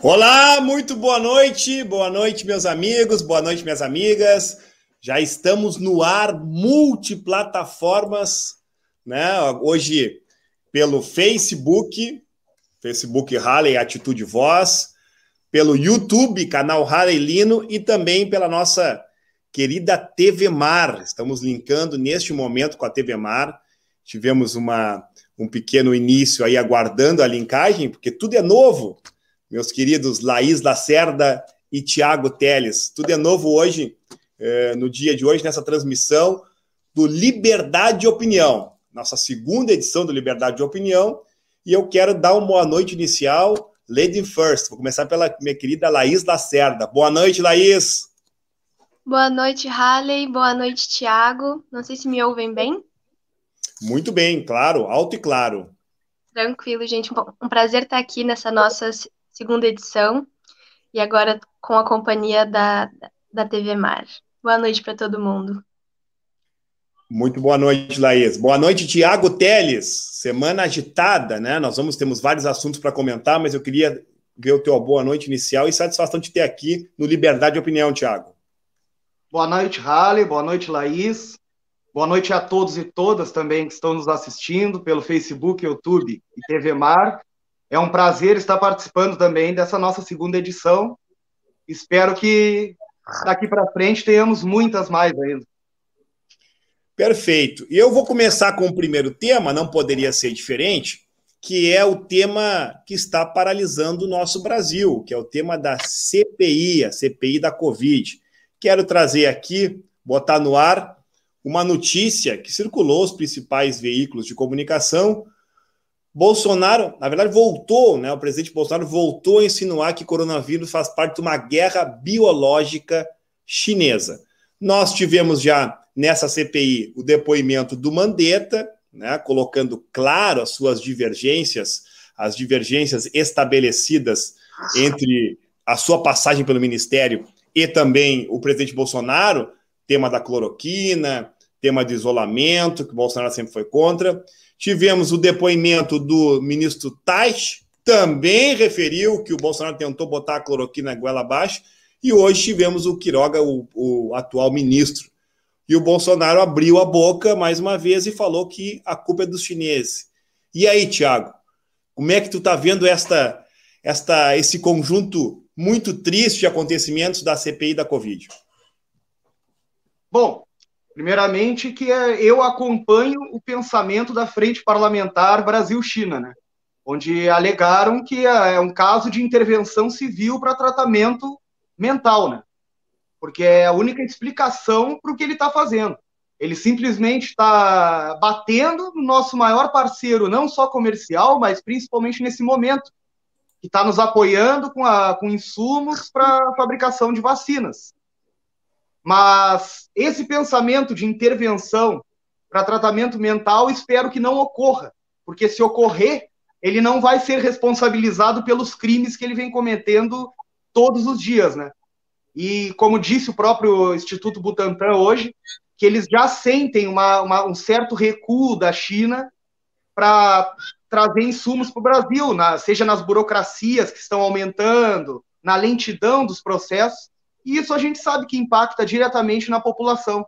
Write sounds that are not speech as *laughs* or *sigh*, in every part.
Olá, muito boa noite, boa noite, meus amigos, boa noite, minhas amigas. Já estamos no ar, multiplataformas, né? Hoje pelo Facebook, Facebook Harley Atitude Voz, pelo YouTube, canal Harley Lino e também pela nossa querida TV Mar. Estamos linkando neste momento com a TV Mar. Tivemos uma, um pequeno início aí aguardando a linkagem, porque tudo é novo meus queridos Laís Lacerda e Tiago Teles. Tudo é novo hoje, é, no dia de hoje, nessa transmissão do Liberdade de Opinião, nossa segunda edição do Liberdade de Opinião. E eu quero dar uma boa noite inicial, Lady First. Vou começar pela minha querida Laís Lacerda. Boa noite, Laís. Boa noite, Halley. Boa noite, Tiago. Não sei se me ouvem bem. Muito bem, claro, alto e claro. Tranquilo, gente. Um prazer estar aqui nessa nossa segunda edição, e agora com a companhia da, da TV Mar. Boa noite para todo mundo. Muito boa noite, Laís. Boa noite, Tiago Teles. Semana agitada, né? Nós vamos temos vários assuntos para comentar, mas eu queria ver o teu boa noite inicial e satisfação de ter aqui no Liberdade de Opinião, Tiago. Boa noite, Rale. Boa noite, Laís. Boa noite a todos e todas também que estão nos assistindo pelo Facebook, YouTube e TV Mar. É um prazer estar participando também dessa nossa segunda edição. Espero que daqui para frente tenhamos muitas mais ainda. Perfeito. E eu vou começar com o primeiro tema, não poderia ser diferente, que é o tema que está paralisando o nosso Brasil, que é o tema da CPI, a CPI da Covid. Quero trazer aqui, botar no ar, uma notícia que circulou os principais veículos de comunicação Bolsonaro, na verdade, voltou, né? O presidente Bolsonaro voltou a insinuar que coronavírus faz parte de uma guerra biológica chinesa. Nós tivemos já nessa CPI o depoimento do Mandetta, né, colocando claro as suas divergências, as divergências estabelecidas entre a sua passagem pelo ministério e também o presidente Bolsonaro, tema da cloroquina, tema de isolamento, que o Bolsonaro sempre foi contra. Tivemos o depoimento do ministro Tais, também referiu que o Bolsonaro tentou botar a cloroquina na goela abaixo, e hoje tivemos o Quiroga, o, o atual ministro. E o Bolsonaro abriu a boca mais uma vez e falou que a culpa é dos chineses. E aí, Tiago, como é que tu está vendo esta, esta, esse conjunto muito triste de acontecimentos da CPI da Covid? Bom, Primeiramente, que é, eu acompanho o pensamento da Frente Parlamentar Brasil-China, né? onde alegaram que é, é um caso de intervenção civil para tratamento mental, né? porque é a única explicação para o que ele está fazendo. Ele simplesmente está batendo no nosso maior parceiro, não só comercial, mas principalmente nesse momento, que está nos apoiando com, a, com insumos para a fabricação de vacinas. Mas esse pensamento de intervenção para tratamento mental, espero que não ocorra, porque se ocorrer, ele não vai ser responsabilizado pelos crimes que ele vem cometendo todos os dias, né? E como disse o próprio Instituto Butantan hoje, que eles já sentem uma, uma, um certo recuo da China para trazer insumos para o Brasil, na, seja nas burocracias que estão aumentando, na lentidão dos processos, e isso a gente sabe que impacta diretamente na população.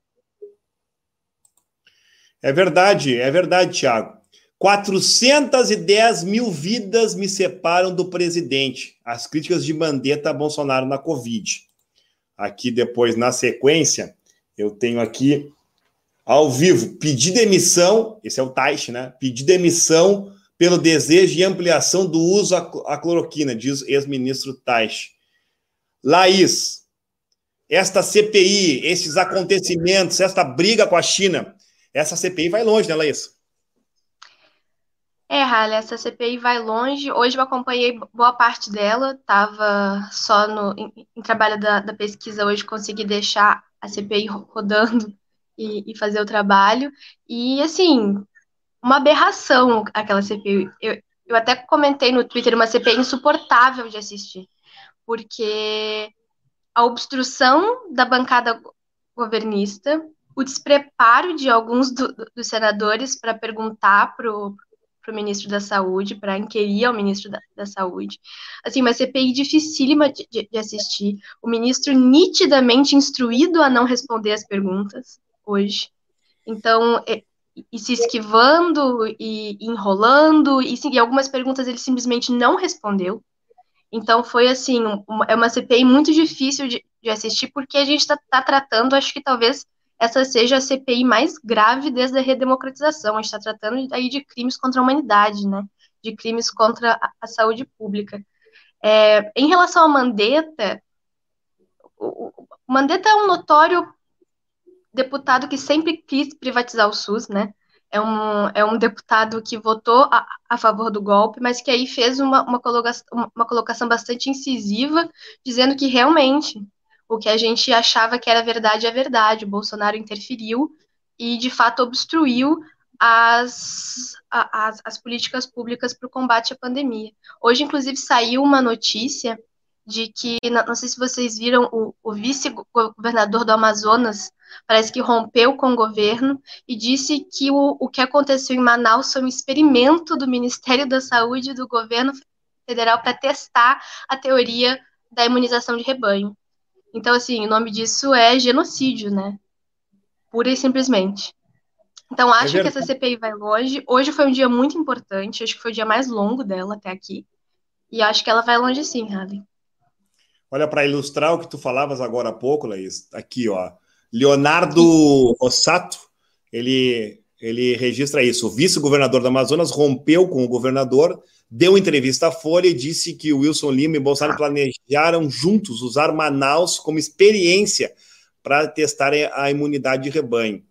É verdade, é verdade, Tiago. 410 mil vidas me separam do presidente. As críticas de Mandetta a Bolsonaro na Covid. Aqui depois, na sequência, eu tenho aqui ao vivo, pedir demissão, esse é o Taish, né? Pedir demissão pelo desejo de ampliação do uso à cloroquina, diz ex-ministro Taish. Laís, esta CPI, esses acontecimentos, esta briga com a China, essa CPI vai longe, né, Laís? É, Rale, essa CPI vai longe. Hoje eu acompanhei boa parte dela, estava só no, em, em trabalho da, da, pesquisa hoje, consegui deixar a CPI rodando e, e, fazer o trabalho. E, assim, uma aberração aquela CPI. Eu, eu até comentei no Twitter uma CPI insuportável de assistir, porque a obstrução da bancada governista, o despreparo de alguns do, dos senadores para perguntar para o ministro da Saúde, para inquirir ao ministro da, da, Saúde. Assim, uma CPI dificílima de, de, de, assistir. O ministro nitidamente instruído a não responder as perguntas hoje. Então, e, e se esquivando e, e enrolando, e, e, algumas perguntas ele simplesmente não respondeu. Então, foi assim, uma, é uma CPI muito difícil de, de assistir, porque a gente está tá tratando, acho que talvez essa seja a CPI mais grave desde a redemocratização. A gente está tratando aí de crimes contra a humanidade, né? De crimes contra a, a saúde pública. É, em relação ao Mandetta, o, o Mandetta é um notório deputado que sempre quis privatizar o SUS, né? É um, é um deputado que votou a, a favor do golpe, mas que aí fez uma, uma, colocação, uma colocação bastante incisiva, dizendo que realmente o que a gente achava que era verdade é verdade. O Bolsonaro interferiu e, de fato, obstruiu as, as, as políticas públicas para o combate à pandemia. Hoje, inclusive, saiu uma notícia de que, não sei se vocês viram, o, o vice-governador do Amazonas parece que rompeu com o governo e disse que o, o que aconteceu em Manaus foi um experimento do Ministério da Saúde e do governo federal para testar a teoria da imunização de rebanho. Então, assim, o nome disso é genocídio, né? Pura e simplesmente. Então, é acho é que essa CPI vai longe. Hoje foi um dia muito importante, acho que foi o dia mais longo dela até aqui. E acho que ela vai longe sim, Harley. Olha, para ilustrar o que tu falavas agora há pouco, Laís, aqui, ó. Leonardo Rossato, ele, ele registra isso. O vice-governador do Amazonas rompeu com o governador deu entrevista à Folha e disse que Wilson Lima e Bolsonaro planejaram juntos usar Manaus como experiência para testarem a imunidade de rebanho.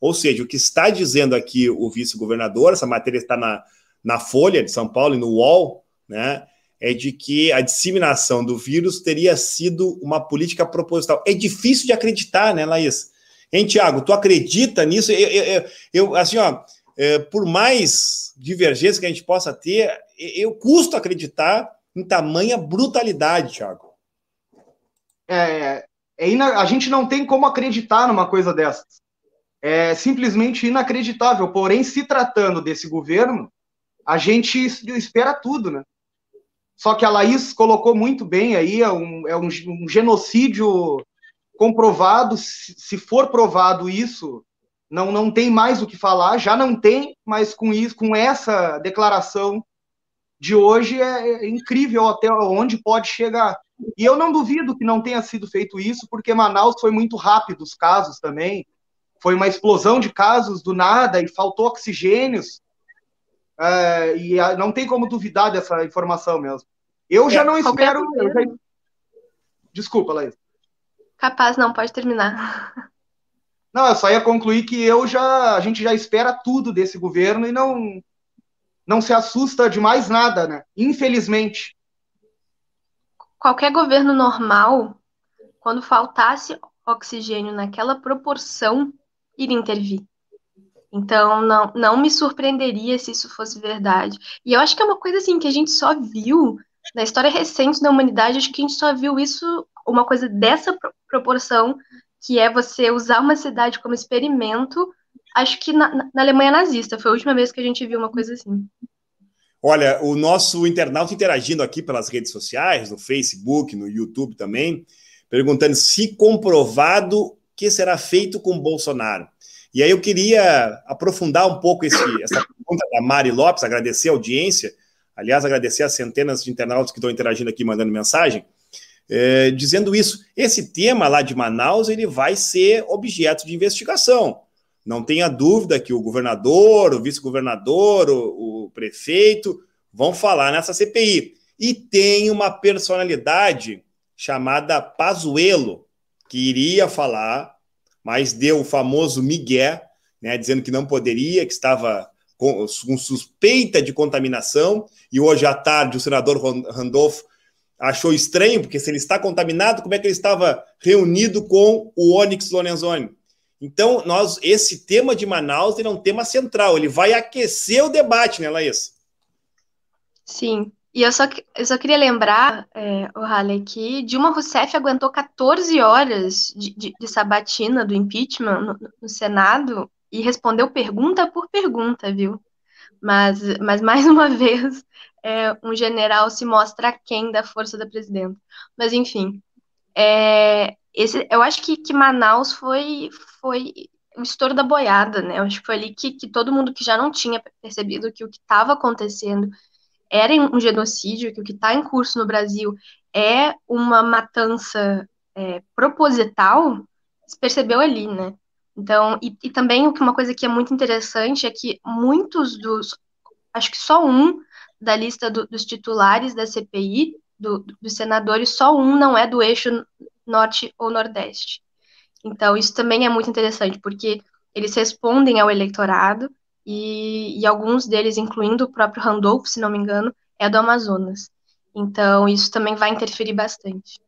Ou seja, o que está dizendo aqui o vice-governador, essa matéria está na, na Folha de São Paulo e no UOL, né? É de que a disseminação do vírus teria sido uma política proposital. É difícil de acreditar, né, Laís? Hein, Tiago, tu acredita nisso? Eu, eu, eu assim, ó, é, por mais divergência que a gente possa ter, eu custo acreditar em tamanha brutalidade, Thiago. É, é ina... A gente não tem como acreditar numa coisa dessas. É simplesmente inacreditável. Porém, se tratando desse governo, a gente espera tudo, né? Só que a Laís colocou muito bem aí, é um, é um, um genocídio comprovado. Se for provado isso, não, não tem mais o que falar, já não tem, mas com isso, com essa declaração de hoje é, é incrível até onde pode chegar. E eu não duvido que não tenha sido feito isso, porque Manaus foi muito rápido os casos também. Foi uma explosão de casos do nada e faltou oxigênios. É, e não tem como duvidar dessa informação mesmo. Eu já é, não espero. Já... Desculpa, Laís. Capaz, não, pode terminar. Não, eu só ia concluir que eu já, a gente já espera tudo desse governo e não, não se assusta de mais nada, né? Infelizmente. Qualquer governo normal, quando faltasse oxigênio naquela proporção, iria intervir. Então, não, não me surpreenderia se isso fosse verdade. E eu acho que é uma coisa assim que a gente só viu na história recente da humanidade, acho que a gente só viu isso, uma coisa dessa proporção, que é você usar uma cidade como experimento acho que na, na, Alemanha nazista. Foi a última vez que a gente viu uma coisa assim. Olha, o nosso internauta interagindo aqui pelas redes sociais, no Facebook, no YouTube também, perguntando se comprovado que será feito com Bolsonaro. E aí eu queria aprofundar um pouco esse, essa pergunta da Mari Lopes, agradecer a audiência, aliás, agradecer as centenas de internautas que estão interagindo aqui, mandando mensagem, é, dizendo isso. Esse tema lá de Manaus, ele vai ser objeto de investigação. Não tenha dúvida que o governador, o vice-governador, o, o prefeito vão falar nessa CPI. E tem uma personalidade chamada Pazuello, que iria falar, mas deu o famoso migué, né, dizendo que não poderia, que estava com, com, suspeita de contaminação, e hoje à tarde o senador Randolfo achou estranho, porque se ele está contaminado, como é que ele estava reunido com o Onyx Lorenzoni? Então, nós, esse tema de Manaus é um tema central, ele vai aquecer o debate, né, Laís? Sim, e eu só, eu só queria lembrar, é, o Halley, que Dilma Rousseff aguentou 14 horas de, de, de sabatina do impeachment no, no, Senado e respondeu pergunta por pergunta, viu? Mas, mas mais *laughs* uma vez, é, um general se mostra aquém da força da presidenta. Mas, enfim, é, esse, eu acho que, que Manaus foi, foi o estouro da boiada, né? Eu acho que foi ali que, que todo mundo que já não tinha percebido que o que estava acontecendo era um genocídio, que o que está em curso no Brasil é uma matança é, proposital, se percebeu ali, né? Então, e, e também uma coisa que é muito interessante é que muitos dos, acho que só um da lista do, dos titulares da CPI, do, dos senadores, só um não é do eixo norte ou nordeste. Então, isso também é muito interessante, porque eles respondem ao eleitorado, e, e alguns deles, incluindo o próprio Randolph, se não me engano, é do Amazonas. Então, isso também vai interferir bastante.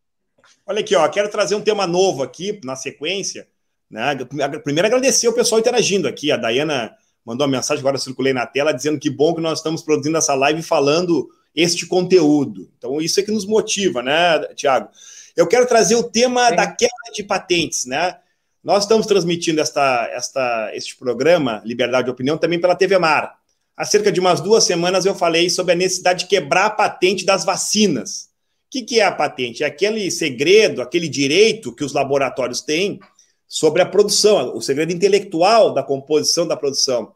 Olha aqui, ó, quero trazer um tema novo aqui na sequência. Né? Primeiro, agradecer o pessoal interagindo aqui. A Dayana mandou uma mensagem, agora eu circulei na tela, dizendo que bom que nós estamos produzindo essa live falando este conteúdo. Então, isso é que nos motiva, né, Tiago? Eu quero trazer o tema Sim. da quebra de patentes, né? Nós estamos transmitindo esta, esta, este programa, Liberdade de Opinião, também pela TV Mar. Há cerca de umas duas semanas eu falei sobre a necessidade de quebrar a patente das vacinas. O que, que é a patente? É aquele segredo, aquele direito que os laboratórios têm sobre a produção, o segredo intelectual da composição da produção.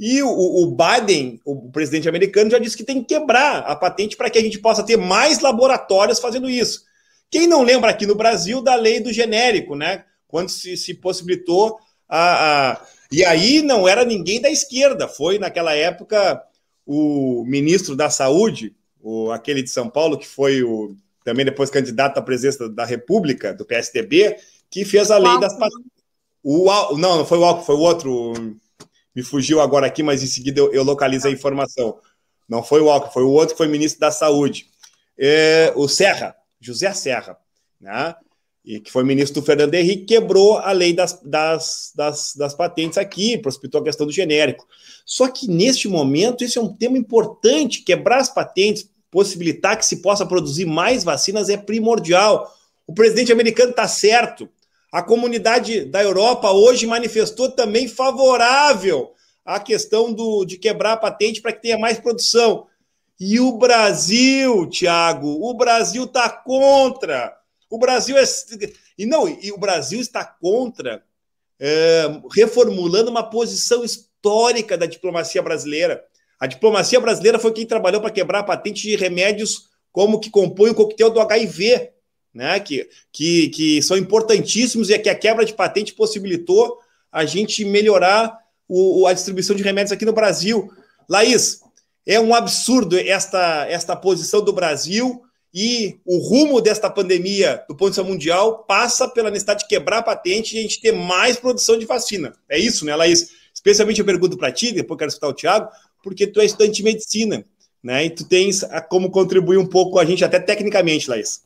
E o, o, Biden, o presidente americano, já disse que tem que quebrar a patente para que a gente possa ter mais laboratórios fazendo isso. Quem não lembra aqui no Brasil da lei do genérico, né? Quando se, se possibilitou a, a. E aí não era ninguém da esquerda, foi naquela época o ministro da Saúde, o, aquele de São Paulo, que foi o também depois candidato à presidência da República, do PSDB, que fez a lei das patentes. O, não, não foi o Alckmin, foi o outro. Me fugiu agora aqui, mas em seguida eu, eu localizo a informação. Não foi o Alckmin, foi o outro que foi ministro da Saúde. É, o Serra, José Serra, né? E que foi ministro do Fernando Henrique, quebrou a lei das, das, das, das patentes aqui, prospectou a questão do genérico. Só que neste momento, isso é um tema importante, quebrar as patentes, possibilitar que se possa produzir mais vacinas é primordial. O presidente americano está certo. A comunidade da Europa hoje manifestou também favorável à questão do, de quebrar a patente para que tenha mais produção. E o Brasil, Tiago, o Brasil está contra. O Brasil é. E não, e o Brasil está contra, é, reformulando uma posição histórica da diplomacia brasileira. A diplomacia brasileira foi quem trabalhou para quebrar a patente de remédios como que compõe o coquetel do HIV né, que, que, que são importantíssimos e é que a quebra de patente possibilitou a gente melhorar o, a distribuição de remédios aqui no Brasil. Laís, é um absurdo esta, esta posição do Brasil e o rumo desta pandemia do ponto de vista mundial passa pela necessidade de quebrar a patente e a gente ter mais produção de vacina. É isso, né, Laís? Especialmente eu pergunto para ti, depois quero escutar o Tiago, porque tu é estudante de medicina, né? E tu tens como contribuir um pouco com a gente, até tecnicamente, Laís.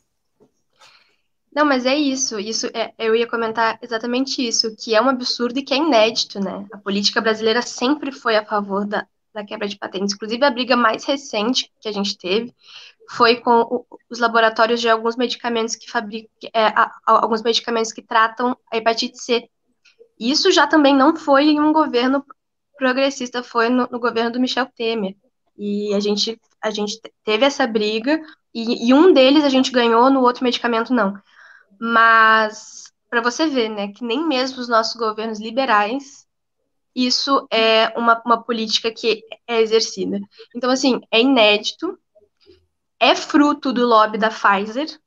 Não, mas é isso. Isso é, eu ia comentar exatamente isso, que é um absurdo e que é inédito, né? A política brasileira sempre foi a favor da, da quebra de patentes. Inclusive, a briga mais recente que a gente teve foi com os laboratórios de alguns medicamentos que fabricam, é, alguns medicamentos que tratam a hepatite C. Isso já também não foi em um governo progressista, foi no, no governo do Michel Temer. E a gente, a gente teve essa briga, e, e um deles a gente ganhou, no outro medicamento não. Mas para você ver, né, que nem mesmo os nossos governos liberais isso é uma, uma política que é exercida. Então, assim, é inédito, é fruto do lobby da Pfizer,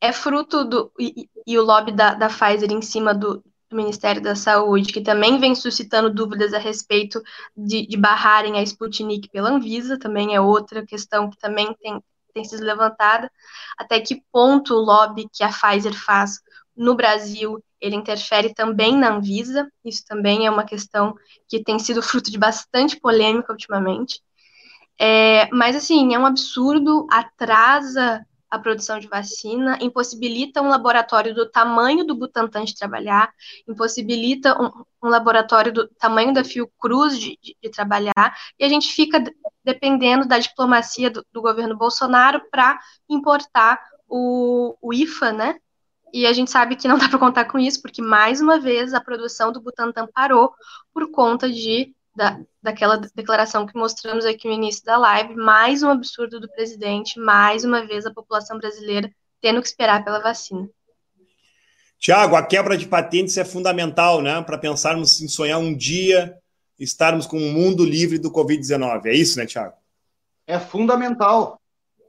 é fruto do. E, e o lobby da, da Pfizer em cima do, do, Ministério da Saúde, que também vem suscitando dúvidas a respeito de, de barrarem a Sputnik pela Anvisa, também é outra questão que também tem, tem sido levantada, até que ponto o lobby que a Pfizer faz no Brasil, ele interfere também na Anvisa, isso também é uma questão que tem sido fruto de bastante polêmica ultimamente. É, mas, assim, é um absurdo, atrasa a produção de vacina, impossibilita um laboratório do tamanho do Butantan de trabalhar, impossibilita um, um laboratório do tamanho da Fiocruz de, de, de, trabalhar, e a gente fica dependendo da diplomacia do, do governo Bolsonaro para importar o, o IFA, né? E a gente sabe que não dá para contar com isso, porque mais uma vez a produção do Butantan parou por conta de da, daquela declaração que mostramos aqui no início da live, mais um absurdo do presidente, mais uma vez a população brasileira tendo que esperar pela vacina. Tiago, a quebra de patentes é fundamental, né, para pensarmos em sonhar um dia estarmos com um mundo livre do Covid-19. É isso, né, Tiago? É fundamental.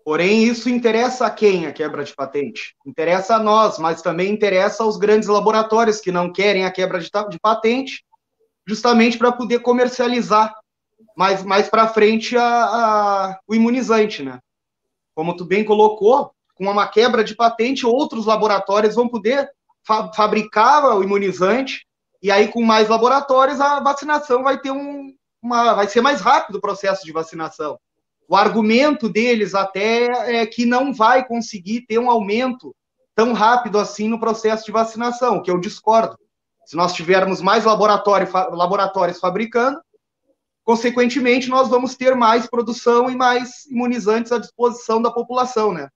Porém, isso interessa a quem a quebra de patente? Interessa a nós, mas também interessa aos grandes laboratórios que não querem a quebra de, de patente, justamente para poder comercializar mais, mais para frente a, a, o imunizante, né? Como tu bem colocou, com uma quebra de patente, outros laboratórios vão poder fa fabricar o imunizante e aí com mais laboratórios a vacinação vai ter um, uma, vai ser mais rápido o processo de vacinação. O argumento deles até é que não vai conseguir ter um aumento tão rápido assim no processo de vacinação, que eu discordo. Se nós tivermos mais laboratório, laboratórios fabricando, consequentemente nós vamos ter mais produção e mais imunizantes à disposição da população, né?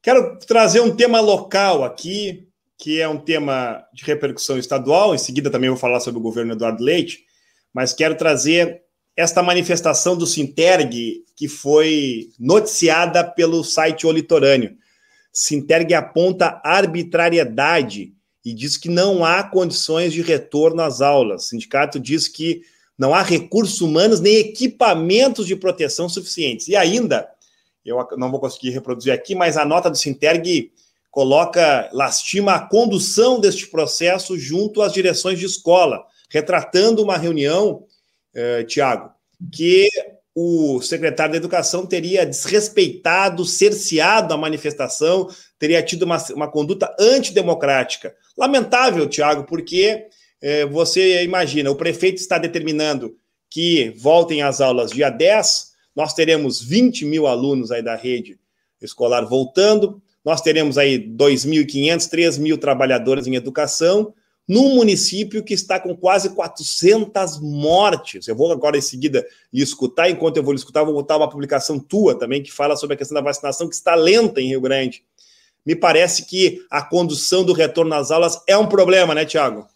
Quero trazer um tema local aqui, que é um tema de repercussão estadual. Em seguida também vou falar sobre o governo Eduardo Leite, mas quero trazer esta manifestação do Sinterg, que foi noticiada pelo site O Litorâneo. Sinterg aponta arbitrariedade e diz que não há condições de retorno às aulas. O sindicato diz que não há recursos humanos nem equipamentos de proteção suficientes. E ainda, eu não vou conseguir reproduzir aqui, mas a nota do Sinterg coloca, lastima a condução deste processo junto às direções de escola, retratando uma reunião eh, Tiago, que o secretário da Educação teria desrespeitado, cerceado a manifestação, teria tido uma, uma conduta antidemocrática. Lamentável, Tiago, porque eh, você imagina, o prefeito está determinando que voltem às aulas dia 10, nós teremos 20 mil alunos aí da rede escolar voltando, nós teremos aí 2.500, 3 mil trabalhadores em educação, num município que está com quase 400 mortes. Eu vou agora em seguida lhe escutar, enquanto eu vou lhe escutar, vou botar uma publicação tua também que fala sobre a questão da vacinação que está lenta em Rio Grande. Me parece que a condução do retorno às aulas é um problema, né, Tiago?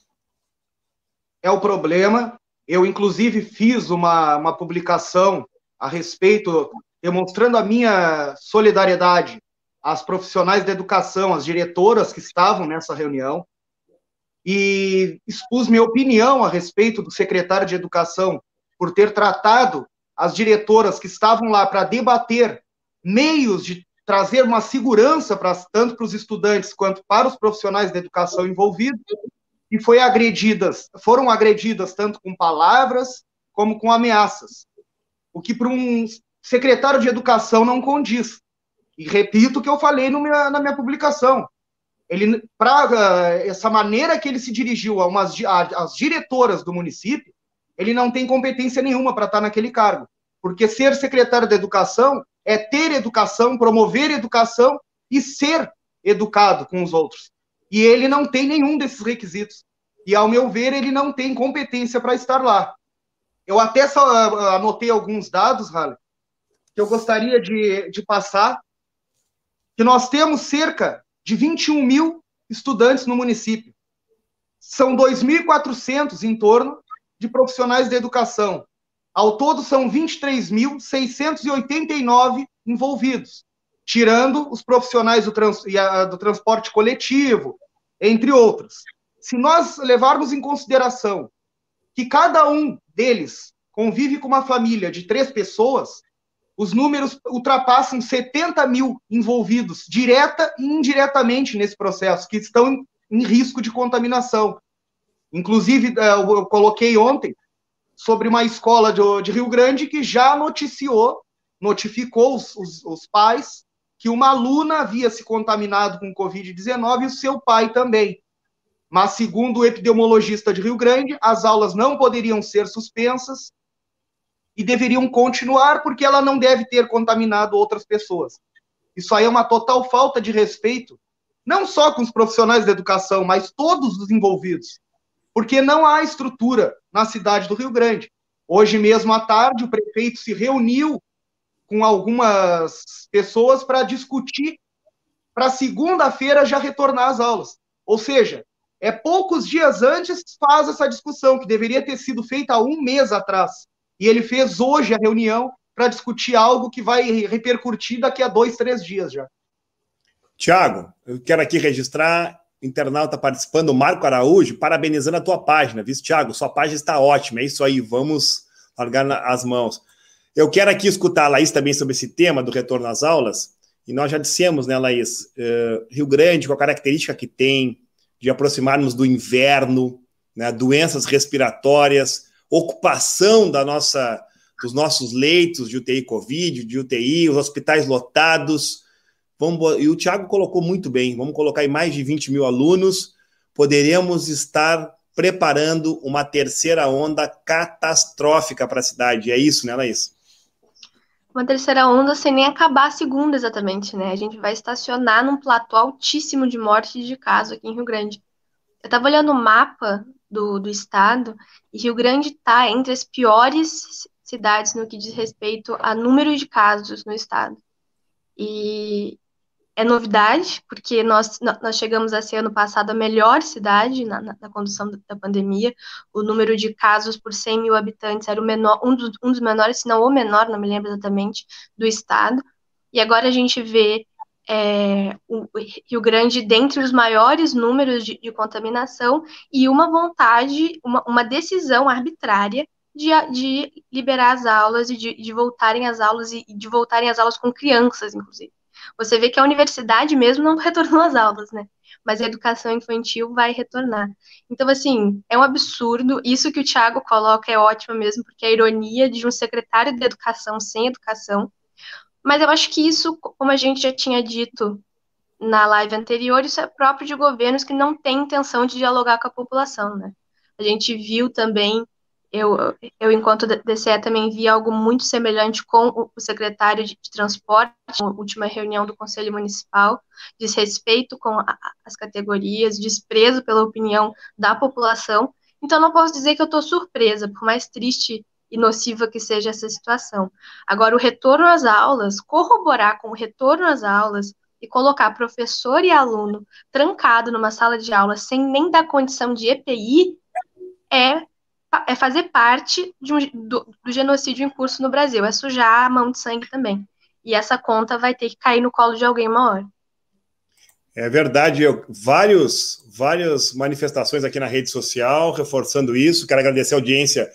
É o problema. Eu, inclusive, fiz uma, uma publicação a respeito, demonstrando a minha solidariedade às profissionais da educação, às diretoras que estavam nessa reunião e expus minha opinião a respeito do secretário de Educação por ter tratado as diretoras que estavam lá para debater meios de trazer uma segurança tanto para os estudantes quanto para os profissionais da educação envolvidos e foi agredidas, foram agredidas tanto com palavras como com ameaças, o que para um secretário de educação não condiz. E repito o que eu falei minha, na minha publicação ele para essa maneira que ele se dirigiu a umas às diretoras do município, ele não tem competência nenhuma para estar naquele cargo, porque ser secretário da educação é ter educação, promover educação e ser educado com os outros. E ele não tem nenhum desses requisitos. E ao meu ver, ele não tem competência para estar lá. Eu até só ah, anotei alguns dados, Rale, que eu gostaria de, de passar, que nós temos cerca de 21 mil estudantes no município. São 2.400 em torno de profissionais da educação. Ao todo, são 23.689 envolvidos, tirando os profissionais do, trans, do transporte coletivo, entre outros. Se nós levarmos em consideração que cada um deles convive com uma família de três pessoas, os números ultrapassam 70 mil envolvidos, direta e indiretamente nesse processo, que estão em risco de contaminação. Inclusive, é, eu coloquei ontem sobre uma escola de Rio Grande que já noticiou, notificou os, os, os pais que uma aluna havia se contaminado com Covid-19 e o seu pai também. Mas, segundo o epidemiologista de Rio Grande, as aulas não poderiam ser suspensas e deveriam continuar porque ela não deve ter contaminado outras pessoas. Isso aí é uma total falta de respeito, não só com os profissionais da educação, mas todos os envolvidos, porque não há estrutura na cidade do Rio Grande. Hoje mesmo à tarde, o prefeito se reuniu com algumas pessoas para discutir para segunda-feira já retornar às aulas. Ou seja, é poucos dias antes faz essa discussão que deveria ter sido feita há um mês atrás. E ele fez hoje a reunião para discutir algo que vai repercutir daqui a dois, três dias já. Tiago, eu quero aqui registrar, internauta participando, Marco Araújo, parabenizando a tua página, viu, Tiago? Sua página está ótima, é isso aí, vamos largar as mãos. Eu quero aqui escutar a Laís também sobre esse tema do retorno às aulas, e nós já dissemos, né, Laís, uh, Rio Grande, com a característica que tem de aproximarmos do inverno, né, doenças respiratórias, ocupação da nossa, dos nossos leitos de UTI Covid, de UTI, os hospitais lotados. Vamos, e o Tiago colocou muito bem, vamos colocar em mais de 20 mil alunos, poderemos estar preparando uma terceira onda catastrófica para a cidade. É isso, né, Laís? uma terceira onda sem nem acabar a segunda exatamente, né? A gente vai estacionar num platô altíssimo de mortes de casos aqui em Rio Grande. Eu estava olhando o mapa do, do estado e Rio Grande está entre as piores cidades no que diz respeito a número de casos no estado. E é novidade, porque nós, nós chegamos a ser ano passado a melhor cidade na, na, na condução da, pandemia. O número de casos por 100 mil habitantes era menor, um, dos, um dos menores, se não o menor, não me lembro exatamente, do estado. E agora a gente vê é, o Rio Grande dentre os maiores números de, de contaminação e uma vontade, uma, uma decisão arbitrária de, de, liberar as aulas e de, de voltarem às aulas e de voltarem às aulas com crianças, inclusive. Você vê que a universidade mesmo não *laughs* retornou às aulas, né? Mas a educação infantil vai retornar. Então, assim, é um absurdo. Isso que o Thiago coloca é ótimo mesmo, porque a ironia de um secretário de educação sem educação. Mas eu acho que isso, como a gente já tinha dito na live anterior, isso é próprio de governos que não têm intenção de dialogar com a população, né? A gente viu também eu, eu, enquanto DCE, também vi algo muito semelhante com o secretário de, Transporte, na última reunião do Conselho Municipal, desrespeito com a, as categorias, desprezo pela opinião da população. Então, não posso dizer que eu estou surpresa, por mais triste e nociva que seja essa situação. Agora, o retorno às aulas, corroborar com o retorno às aulas e colocar professor e aluno trancado numa sala de aula sem nem dar condição de EPI é é fazer parte um, do, do, genocídio em curso no Brasil, é sujar a mão de sangue também. E essa conta vai ter que cair no colo de alguém uma hora. É verdade, eu, vários, várias manifestações aqui na rede social reforçando isso. Quero agradecer a audiência,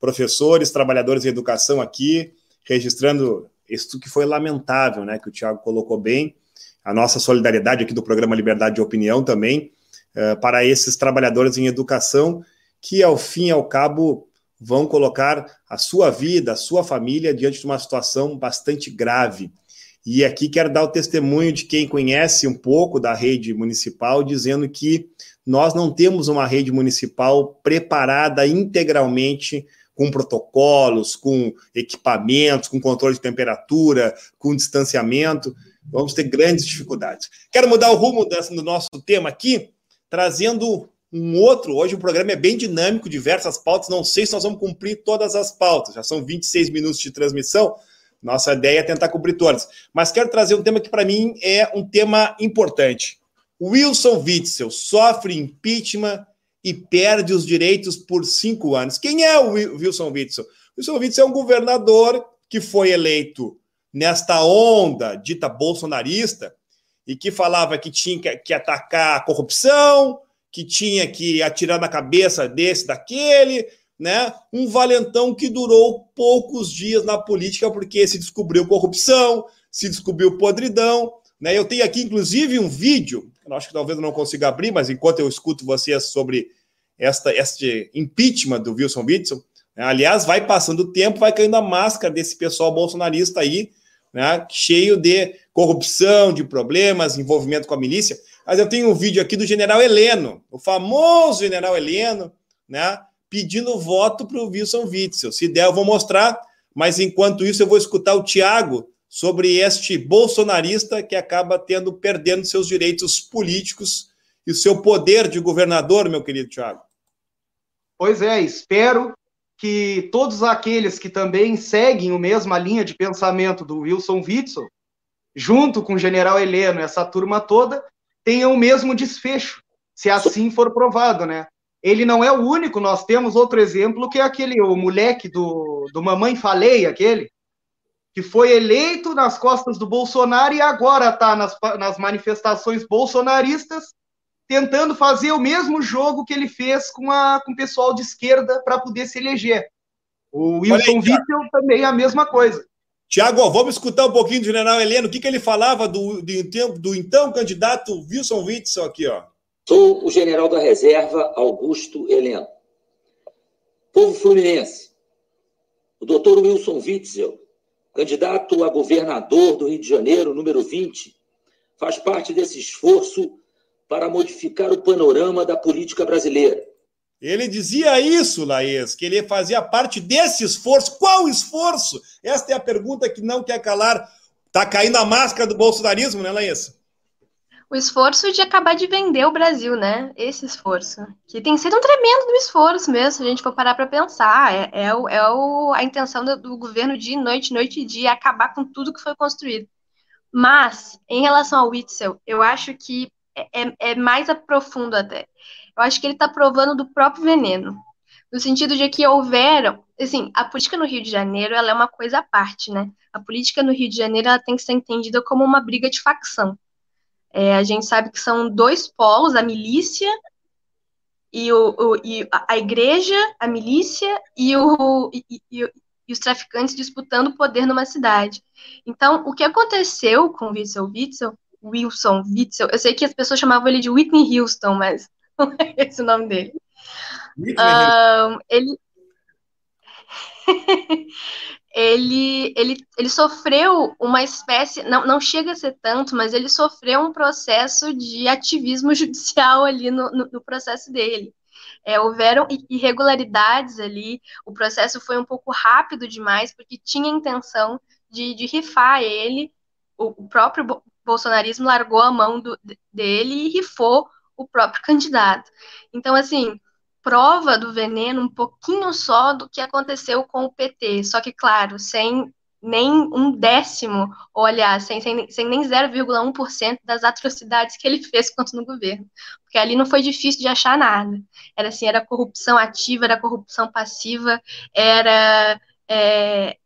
professores, trabalhadores em educação aqui, registrando isso que foi lamentável, né? Que o Tiago colocou bem. A nossa solidariedade aqui do programa Liberdade de Opinião também, uh, para esses trabalhadores em educação que, ao fim e ao cabo, vão colocar a sua vida, a sua família diante de uma situação bastante grave. E aqui quero dar o testemunho de quem conhece um pouco da rede municipal, dizendo que nós não temos uma rede municipal preparada integralmente com protocolos, com equipamentos, com controle de temperatura, com distanciamento. Vamos ter grandes dificuldades. Quero mudar o rumo do nosso tema aqui, trazendo um outro, hoje o programa é bem dinâmico, diversas pautas, não sei se nós vamos cumprir todas as pautas, já são 26 minutos de transmissão, nossa ideia é tentar cumprir todas. Mas quero trazer um tema que para mim é um tema importante. Wilson Witzel sofre impeachment e perde os direitos por cinco anos. Quem é o Wilson Witzel? Wilson Witzel é um governador que foi eleito nesta onda dita bolsonarista e que falava que tinha que atacar a corrupção, que tinha que atirar na cabeça desse, daquele, né? Um valentão que durou poucos dias na política porque se descobriu corrupção, se descobriu podridão, né? Eu tenho aqui inclusive um vídeo, acho que talvez eu não consiga abrir, mas enquanto eu escuto vocês sobre esta este impeachment do Wilson Witson, né? aliás, vai passando o tempo, vai caindo a máscara desse pessoal bolsonarista aí, né? Cheio de corrupção, de problemas, envolvimento com a milícia. Mas eu tenho um vídeo aqui do general Heleno, o famoso general Heleno, né? Pedindo voto para o Wilson Witzel. Se der, eu vou mostrar, mas enquanto isso, eu vou escutar o Tiago sobre este bolsonarista que acaba tendo, perdendo seus direitos políticos e seu poder de governador, meu querido Tiago. Pois é, espero que todos aqueles que também seguem a mesma linha de pensamento do Wilson Witzel, junto com o general Heleno, essa turma toda, tenham o mesmo desfecho, se assim for provado, né? Ele não é o único, nós temos outro exemplo, que é aquele, o moleque do, do Mamãe Falei, aquele, que foi eleito nas costas do Bolsonaro e agora está nas, nas manifestações bolsonaristas, tentando fazer o mesmo jogo que ele fez com, a, com o pessoal de esquerda para poder se eleger. O Wilson Witzel também é a mesma coisa. Tiago, vamos escutar um pouquinho do general Heleno. O que, que ele falava do, do, do então candidato Wilson Witzel aqui, ó. Sou o general da reserva Augusto Heleno. Povo fluminense, o doutor Wilson Witzel, candidato a governador do Rio de Janeiro, número 20, faz parte desse esforço para modificar o panorama da política brasileira ele dizia isso, Laís, que ele fazia parte desse esforço. Qual esforço? Esta é a pergunta que não quer calar. Está caindo a máscara do bolsonarismo, né, Laís? O esforço de acabar de vender o Brasil, né? Esse esforço. Que tem sido um tremendo esforço mesmo, se a gente for parar para pensar. É, é, o, é o, a intenção do, do governo de noite, noite e dia, acabar com tudo que foi construído. Mas, em relação ao Witzel, eu acho que é, é, é mais aprofundo até eu acho que ele está provando do próprio veneno. No sentido de que houveram, assim, a política no Rio de Janeiro ela é uma coisa à parte, né? A política no Rio de Janeiro ela tem que ser entendida como uma briga de facção. É, a gente sabe que são dois polos, a milícia e, o, o e a igreja, a milícia e, o, e, e, e, os traficantes disputando o poder numa cidade. Então, o que aconteceu com Witzel Witzel, Wilson Witzel, eu sei que as pessoas chamavam ele de Whitney Houston, mas *laughs* não é esse o nome dele. Um, ele... *laughs* ele, ele, ele sofreu uma espécie, não, não chega a ser tanto, mas ele sofreu um processo de ativismo *laughs* judicial ali no, no, no processo dele. É, houveram irregularidades ali, o processo foi um pouco rápido demais, porque tinha intenção de, de rifar ele, o, o próprio bolsonarismo largou a mão do, dele e rifou o próprio *laughs* candidato. Então, assim, prova do veneno um pouquinho só do que aconteceu com o PT, só que, claro, sem nem um décimo, olha, sem, sem, sem nem 0,1% das atrocidades que ele *laughs* fez contra no governo. Porque ali não foi difícil de achar nada. Era assim, era corrupção ativa, era corrupção passiva, era é,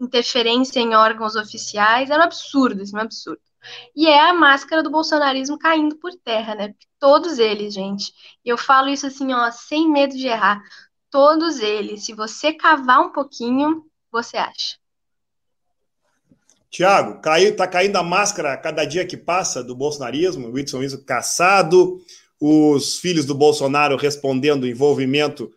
interferência em órgãos oficiais, era um absurdo, assim, um absurdo. E é a máscara do bolsonarismo caindo por terra, né? Todos eles, gente. E eu falo isso assim, ó, sem medo de errar. Todos eles. Se você cavar um pouquinho, você acha. Tiago, tá caindo a máscara a cada dia que passa do bolsonarismo, o Whitson Wilson caçado, os filhos do Bolsonaro respondendo envolvimento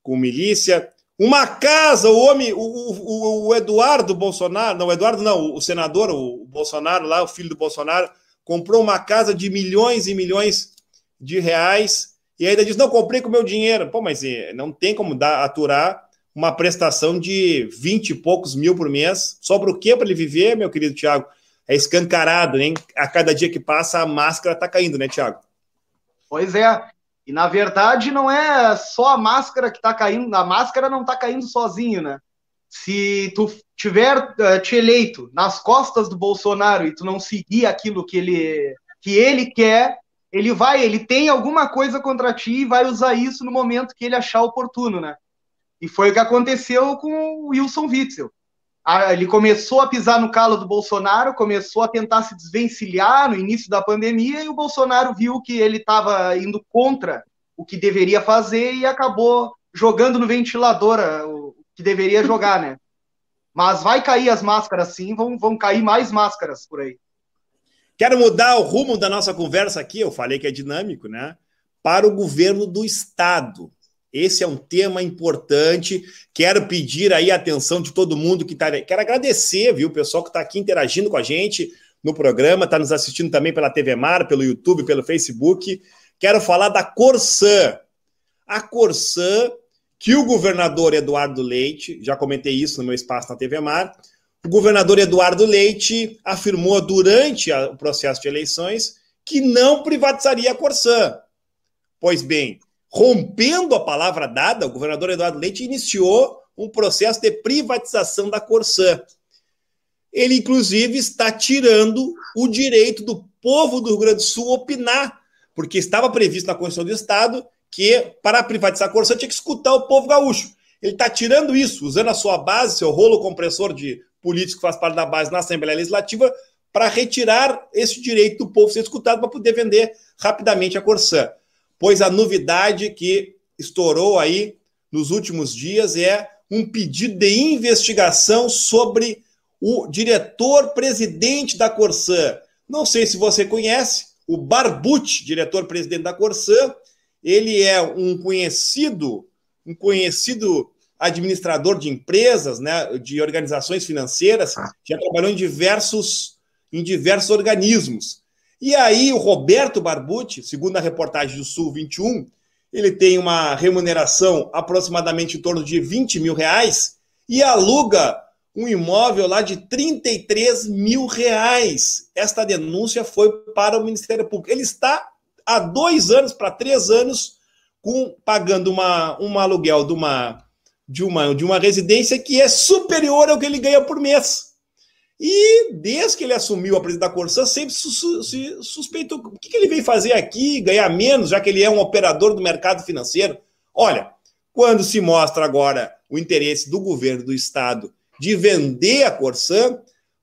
com milícia, uma casa, o homem, o, o, o, Eduardo Bolsonaro, não, o Eduardo não, o senador, o Bolsonaro lá, o filho do Bolsonaro, comprou uma casa de milhões e milhões de reais e ainda diz: Não, comprei com meu dinheiro. Pô, mas eh, não tem como dar, aturar uma prestação de 20 e poucos mil por mês. Sobra o quê para ele viver, meu querido Tiago? É escancarado, hein? A cada dia que passa, a máscara está caindo, né, Tiago? Pois é. E na verdade não é só a máscara que está caindo, a máscara não está caindo sozinho, né? Se tu tiver uh, te eleito nas costas do Bolsonaro e tu não seguir aquilo que ele que ele quer, ele vai, ele tem alguma coisa contra ti e vai usar isso no momento que ele achar oportuno, né? E foi o que aconteceu com o Wilson Witzel. Ele começou a pisar no calo do Bolsonaro, começou a tentar se desvencilhar no início da pandemia e o Bolsonaro viu que ele estava indo contra o que deveria fazer e acabou jogando no ventilador o que deveria jogar, né? Mas vai cair as máscaras sim, vão, vão cair mais máscaras por aí. Quero mudar o rumo da nossa conversa aqui, eu falei que é dinâmico, né? Para o governo do Estado. Esse é um tema importante. Quero pedir aí a atenção de todo mundo que está. Quero agradecer, viu, o pessoal que está aqui interagindo com a gente no programa, está nos assistindo também pela TV Mar, pelo YouTube, pelo Facebook. Quero falar da Corsã. A Corsã, que o governador Eduardo Leite, já comentei isso no meu espaço na TV Mar, o governador Eduardo Leite afirmou durante o processo de eleições que não privatizaria a Corsã. Pois bem, rompendo a palavra dada, o governador Eduardo Leite iniciou um processo de privatização da Corsã. Ele, inclusive, está tirando o direito do povo do Rio Grande do Sul opinar, porque estava previsto na Constituição do Estado que para privatizar a Corsã tinha que escutar o povo gaúcho. Ele está tirando isso, usando a sua base, seu rolo compressor de político que faz parte da base na Assembleia Legislativa, para retirar esse direito do povo ser escutado para poder vender rapidamente a Corsã. Pois a novidade que estourou aí nos últimos dias é um pedido de investigação sobre o diretor-presidente da Corsã. Não sei se você conhece, o Barbucci, diretor-presidente da Corsã, ele é um conhecido, um conhecido administrador de empresas, né, de organizações financeiras, já trabalhou em diversos, em diversos organismos. E aí o Roberto Barbucci, segundo a reportagem do Sul 21, ele tem uma remuneração aproximadamente em torno de 20 mil reais e aluga um imóvel lá de 33 mil reais. Esta denúncia foi para o Ministério Público. Ele está há dois anos para três anos com pagando uma, um aluguel de uma, de, uma, de uma residência que é superior ao que ele ganha por mês. E desde que ele assumiu a presidência da Corsã, sempre se su, su, suspeitou o que, que ele veio fazer aqui, ganhar menos, já que ele é um operador do mercado financeiro. Olha, quando se mostra agora o interesse do governo do Estado de vender a Corsã,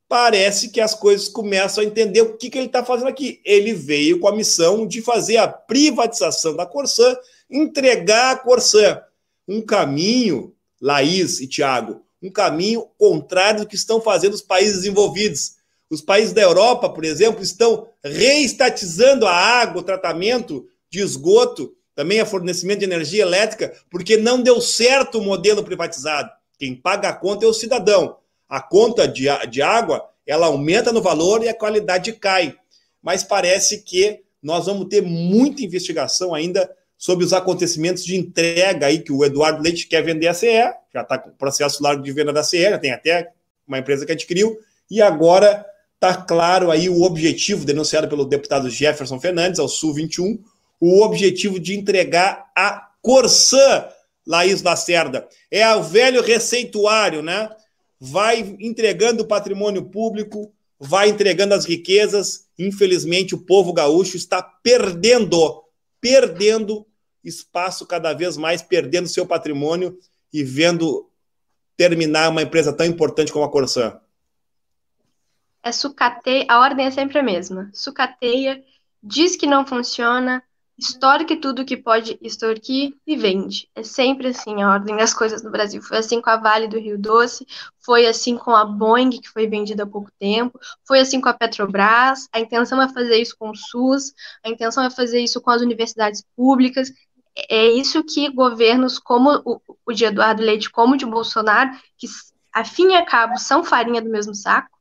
parece que as coisas começam a entender o que, que ele está fazendo aqui. Ele veio com a missão de fazer a privatização da Corsã, entregar a Corsã. Um caminho, Laís e Tiago, um caminho contrário do que estão fazendo os países desenvolvidos. Os países da Europa, por exemplo, estão reestatizando a água, o tratamento de esgoto, também a fornecimento de energia elétrica, porque não deu certo o modelo privatizado. Quem paga a conta é o cidadão. A conta de, de água, ela aumenta no valor e a qualidade cai. Mas parece que nós vamos ter muita investigação ainda sobre os acontecimentos de entrega aí que o Eduardo Leite quer vender a CE, já está com processo largo de venda da CE, já tem até uma empresa que adquiriu, e agora está claro aí o objetivo denunciado pelo deputado Jefferson Fernandes, ao Sul 21, o objetivo de entregar a Corsã, Laís Lacerda. É o velho receituário, né? Vai entregando o patrimônio público, vai entregando as riquezas. Infelizmente, o povo gaúcho está perdendo perdendo espaço cada vez mais, perdendo seu patrimônio e vendo terminar uma empresa tão importante como a Corsã? É sucateia, a ordem é sempre a mesma. Sucateia, diz que não funciona, extorque tudo que pode extorquir e vende. É sempre assim a ordem das coisas no Brasil. Foi assim com a Vale do Rio Doce, foi assim com a Boeing, que foi vendida há pouco tempo, foi assim com a Petrobras. A intenção é fazer isso com o SUS, a intenção é fazer isso com as universidades públicas. É isso que governos como o, o de Eduardo Leite, como o de Bolsonaro, que a fim e a cabo são farinha do mesmo saco,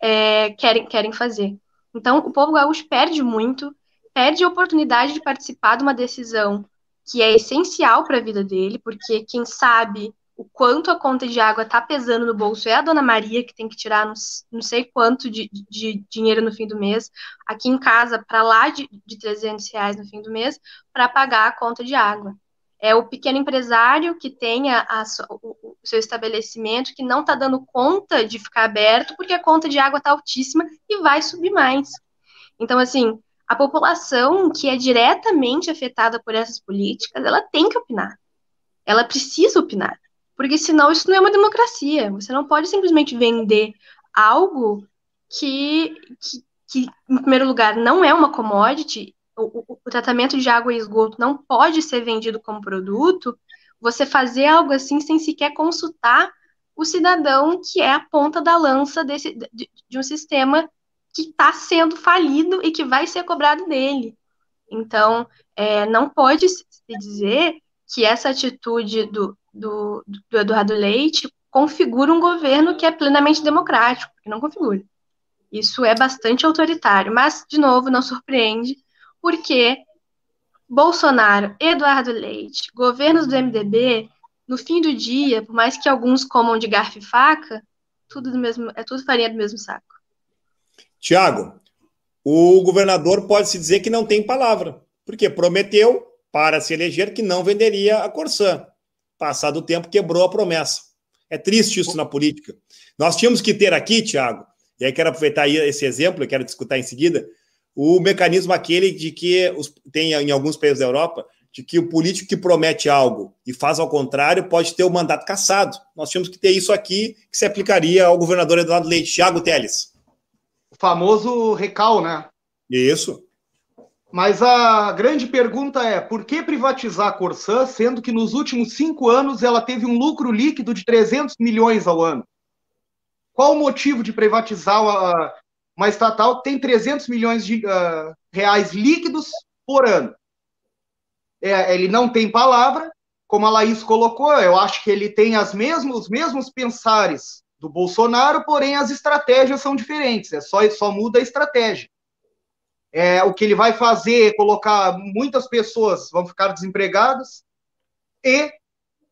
é, querem, querem fazer. Então, o povo gaúcho perde muito, perde a oportunidade de participar de uma decisão que é essencial para a vida dele, porque quem sabe o quanto a conta de água está pesando no bolso é a dona Maria, que tem que tirar não, não sei quanto de, de, dinheiro no fim do mês, aqui em casa, para lá de, de 300 reais no fim do mês, para pagar a conta de água. É o pequeno empresário que tem a, a, o, o, seu estabelecimento que não está dando conta de ficar aberto porque a conta de água está altíssima e vai subir mais. Então, assim, a população que é diretamente afetada por essas políticas, ela tem que opinar. Ela precisa opinar. Porque senão isso não é uma democracia. Você não pode simplesmente vender algo que, que, que em primeiro lugar, não é uma commodity. O, o, o tratamento de água e esgoto não pode ser vendido como produto. Você fazer algo assim sem sequer consultar o cidadão que é a ponta da lança desse, de, de um sistema que está sendo falido e que vai ser cobrado dele. Então, é, não pode se dizer que essa atitude do, do, do Eduardo Leite configura um governo que é plenamente democrático, que não configura. Isso é bastante autoritário, mas, de novo, não surpreende, porque Bolsonaro, Eduardo Leite, governos do MDB, no fim do dia, por mais que alguns comam de garfo e faca, tudo do mesmo, é tudo farinha do mesmo saco. Tiago, o governador pode se dizer que não tem palavra, porque prometeu para se eleger que não venderia a Corsã. Passado o tempo, quebrou a promessa. É triste isso na política. Nós tínhamos que ter aqui, Tiago, e aí quero aproveitar esse exemplo, eu quero discutir em seguida, o mecanismo aquele de que os, tem em alguns países da Europa, de que o político que promete algo e faz ao contrário pode ter o mandato cassado. Nós tínhamos que ter isso aqui, que se aplicaria ao governador Eduardo Leite. Thiago Teles. O famoso recal, né? Isso. Mas a grande pergunta é: por que privatizar a Corsã, sendo que nos últimos cinco anos ela teve um lucro líquido de 300 milhões ao ano? Qual o motivo de privatizar uma, uma estatal que tem 300 milhões de uh, reais líquidos por ano? É, ele não tem palavra, como a Laís colocou, eu acho que ele tem as mesmos, os mesmos pensares do Bolsonaro, porém as estratégias são diferentes, é só, só muda a estratégia. É, o que ele vai fazer é colocar muitas pessoas vão ficar desempregadas e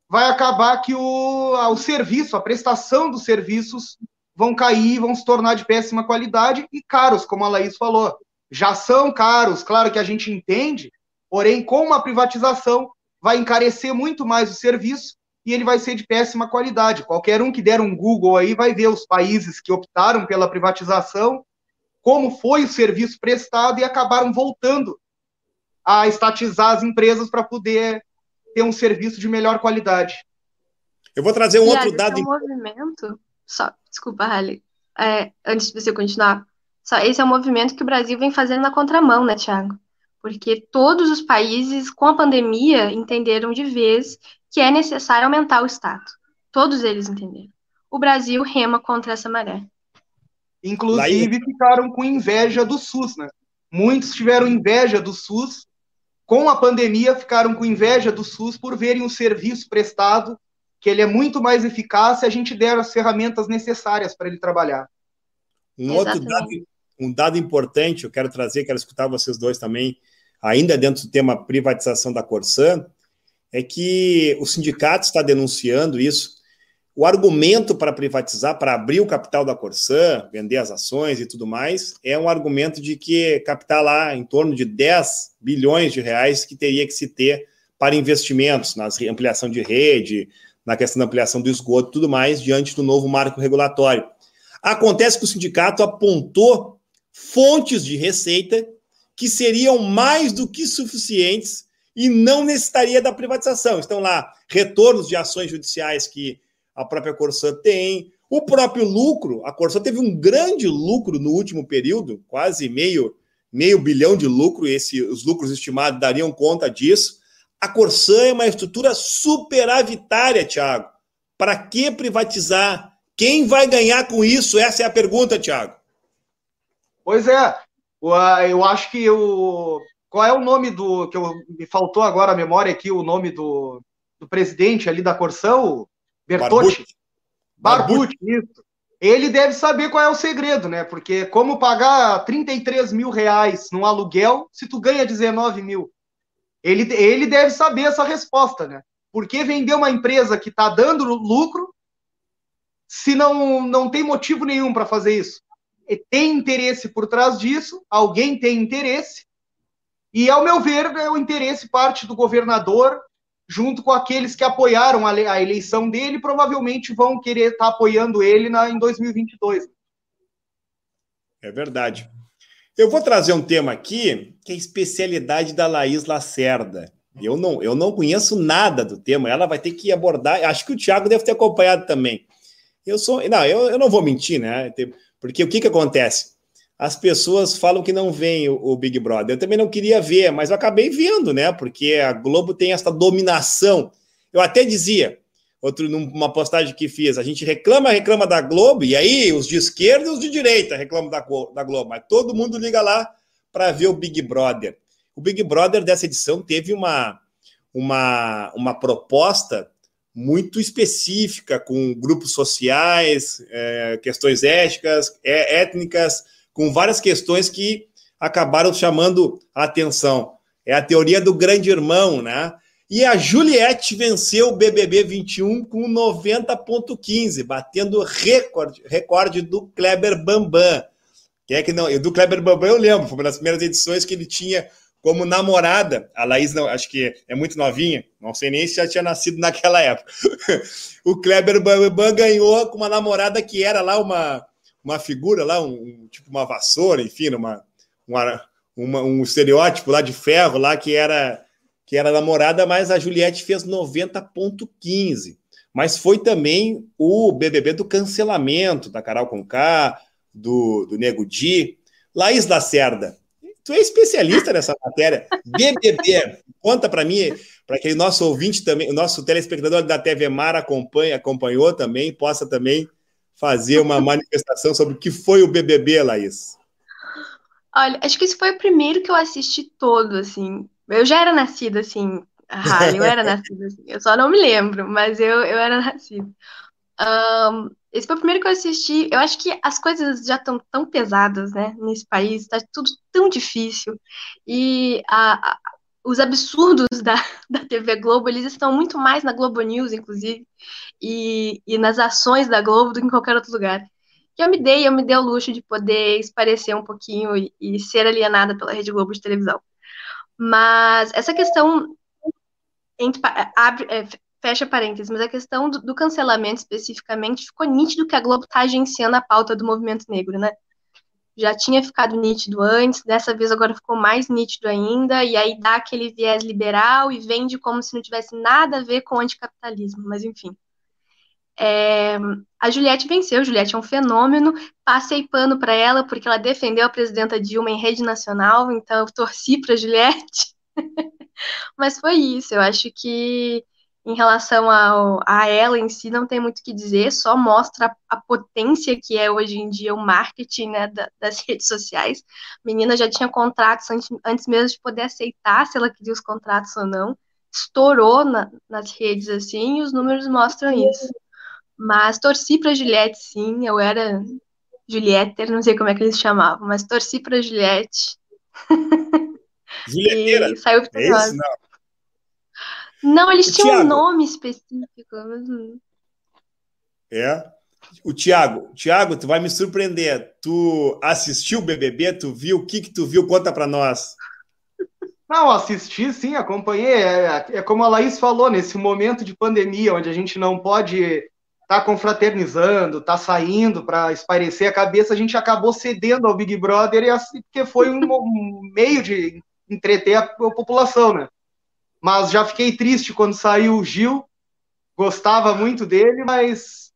vai acabar que o, o serviço, a prestação dos serviços vão cair, vão se tornar de péssima qualidade e caros, como a Laís falou. Já são caros, claro que a gente entende, porém, com uma privatização, vai encarecer muito mais o serviço e ele vai ser de péssima qualidade. Qualquer um que der um Google aí vai ver os países que optaram pela privatização como foi o serviço prestado e acabaram voltando a estatizar as empresas para poder ter um serviço de melhor qualidade. Eu vou trazer um e outro dado. Esse é um movimento. Só, desculpa, Halle. É, antes de você continuar, só esse é um movimento que o Brasil vem fazendo na contramão, né, Thiago? Porque todos os países, com a pandemia, entenderam de vez que é necessário aumentar o Estado. Todos eles entenderam. O Brasil rema contra essa maré. Inclusive, ficaram com inveja do SUS, né? Muitos tiveram inveja do SUS. Com a pandemia, ficaram com inveja do SUS por verem o serviço prestado, que ele é muito mais eficaz se a gente der as ferramentas necessárias para ele trabalhar. Um outro dado, um dado importante, eu quero trazer, quero escutar vocês dois também, ainda dentro do tema privatização da Corsan, é que o sindicato está denunciando isso, o argumento para privatizar, para abrir o capital da Corsã, vender as ações e tudo mais, é um argumento de que capital lá em torno de 10 bilhões de reais que teria que se ter para investimentos na ampliação de rede, na questão da ampliação do esgoto e tudo mais, diante do novo marco regulatório. Acontece que o sindicato apontou fontes de receita que seriam mais do que suficientes e não necessitaria da privatização. Estão lá retornos de ações judiciais que a própria Corsã tem. O próprio lucro, a Corsã teve um grande lucro no último período, quase meio, meio bilhão de lucro, esse, os lucros estimados dariam conta disso. A Corsã é uma estrutura superavitária, Tiago. Para que privatizar? Quem vai ganhar com isso? Essa é a pergunta, Tiago. Pois é. Eu acho que o. Qual é o nome do. que eu, me faltou agora a memória aqui, o nome do, do presidente ali da Corsã, Bertotti. Barbucci, isso. Ele deve saber qual é o segredo, né? Porque como pagar 33 mil reais num aluguel se tu ganha 19 mil? Ele, ele deve saber essa resposta, né? Por que vender uma empresa que está dando lucro se não, não tem motivo nenhum para fazer isso? E tem interesse por trás disso, alguém tem interesse, e, ao meu ver, é o interesse parte do governador junto com aqueles que apoiaram a, a eleição dele, provavelmente vão querer estar tá apoiando ele na, em 2022. É verdade. Eu vou trazer um tema aqui que é a especialidade da Laís Lacerda. Eu não, eu não conheço nada do tema, ela vai ter que abordar. Acho que o Thiago deve ter acompanhado também. Eu sou. Não, eu, eu não vou mentir, né? Porque o que, que acontece? As pessoas falam que não vem o, o, Big Brother. Eu também não queria ver, mas eu acabei vendo, né? Porque a Globo tem essa dominação. Eu até dizia, outro numa postagem que fiz, a gente reclama, reclama da Globo, e aí os de esquerda e os de direita reclamam da, da Globo, mas todo mundo liga lá para ver o Big Brother. O Big Brother dessa edição teve uma, uma, uma proposta muito específica, com grupos sociais, é, questões éticas, é, étnicas, com várias questões que acabaram chamando a atenção. É a teoria do grande irmão, né? E a Juliette venceu o BBB 21 com 90,15, batendo recorde, recorde do Kleber Bambam. Quem é que não? Do Kleber Bambam eu lembro, foi uma das primeiras edições que ele tinha como namorada. A Laís, não, acho que é muito novinha, não sei nem se já tinha nascido naquela época. *laughs* o Kleber Bambam ganhou com uma namorada que era lá uma uma figura lá, um, tipo uma vassoura, enfim, uma, uma, uma, um estereótipo lá de ferro lá que era que era namorada, mas a Juliette fez 90.15. Mas foi também o BBB do cancelamento da Carol Conká, do, do Nego Di. Laís Lacerda, tu é especialista nessa matéria. BBB, conta para mim, para que o nosso ouvinte também, o nosso telespectador da TV Mar acompanha, acompanhou também, possa também fazer uma manifestação sobre o que foi o BBB, Laís. Olha, acho que esse foi o primeiro que eu assisti todo, assim. Eu já era nascida, assim, a eu era *laughs* nascida, assim. Eu só não me lembro, mas eu, eu era nascida. Um, esse foi o primeiro que eu assisti. Eu acho que as coisas já estão tão pesadas, né, nesse país, tá tudo tão difícil. E a, a, os absurdos da, *laughs* da TV Globo, eles estão muito mais na Globo News, inclusive, e, e nas ações da Globo do que em qualquer outro lugar eu me dei, eu me dei o luxo de poder esparecer um pouquinho e, e ser alienada pela Rede Globo de televisão. Mas essa questão entre, abre, é, fecha parênteses, mas a questão do, do, cancelamento especificamente ficou nítido que a Globo está agenciando a pauta do movimento negro, né? Já tinha ficado nítido antes, dessa vez agora ficou mais nítido ainda, e aí dá aquele viés liberal e vende como se não tivesse nada a ver com o anticapitalismo, mas enfim. É, a Juliette venceu, Juliette é um fenômeno. Passei pano para ela porque ela defendeu a presidenta Dilma em rede nacional, então eu torci para Juliette. *laughs* Mas foi isso, eu acho que em relação ao, a ela em si não tem muito o que dizer, só mostra a, a potência que é hoje em dia o marketing né, da, das *laughs* redes sociais. A menina já tinha contratos antes, antes mesmo de poder aceitar se ela queria os contratos ou não. Estourou na, nas redes assim e os números mostram isso. Mas torci para Juliette, sim. Eu era Juliette, não sei como é que eles chamavam, mas torci para Juliette. *laughs* Julieteira? saiu vitoriosa. É isso, não. Não, eles o tinham Thiago. um nome específico. É. O Tiago, Tiago, tu vai me surpreender. Tu assistiu o BBB? Tu viu? O que que tu viu? Conta para nós. Não, assisti sim, acompanhei. É, é, como a Laís falou, nesse momento de pandemia, onde a gente não pode tá confraternizando, tá saindo para espairecer a cabeça, a gente acabou cedendo ao Big Brother e assim, porque foi um, um meio de entreter a, a, população, né? Mas já fiquei triste quando saiu o Gil, gostava muito dele, mas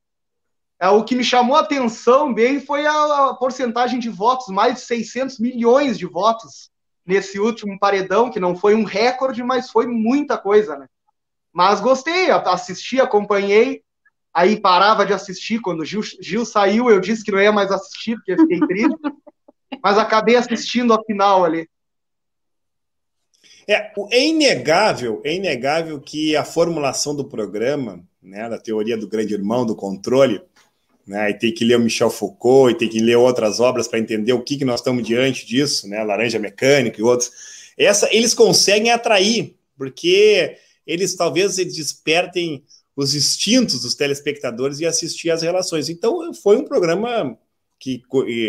é, o que me chamou a atenção bem foi a, a porcentagem de votos, mais de 600 milhões de votos nesse último paredão, que não foi um recorde, mas foi muita coisa, né? Mas gostei, assisti, acompanhei, aí parava de assistir. Quando Gil, Gil saiu, eu disse que não ia mais assistir, porque fiquei triste, *laughs* mas acabei assistindo a final ali. É, é inegável, é inegável que a formulação do programa, né, da teoria do grande irmão, do controle, né, e tem que ler o Michel Foucault, e tem que ler outras obras para entender o que, que nós estamos diante disso, né, Laranja Mecânica e outros. Essa, eles conseguem atrair, porque eles talvez eles despertem os instintos dos telespectadores e assistir às relações. Então, foi um programa que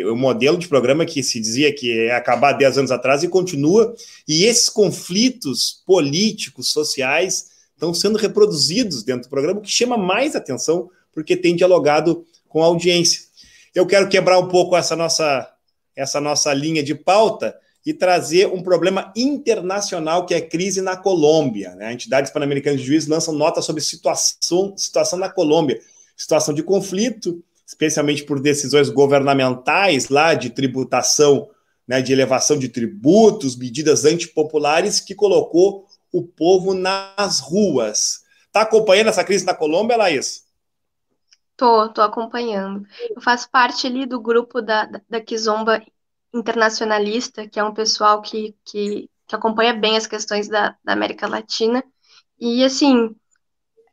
o modelo de programa que se dizia que ia acabar 10 anos atrás e continua, e esses conflitos políticos, sociais, estão sendo reproduzidos dentro do programa, o que chama mais atenção, porque tem dialogado com a audiência. Eu quero quebrar um pouco essa nossa, essa nossa linha de pauta e trazer um problema internacional que é a crise na Colômbia. Né? A entidade pan-americana de juízes lança nota sobre situação, situação na Colômbia, situação de conflito, especialmente por decisões governamentais lá de tributação, né, de elevação de tributos, medidas antipopulares que colocou o povo nas ruas. Está acompanhando essa crise na Colômbia, Laís? Tô, tô acompanhando. Eu faço parte ali do grupo da, da Kizomba internacionalista, que é um pessoal que, que, que acompanha bem as questões da, da América Latina. E, assim,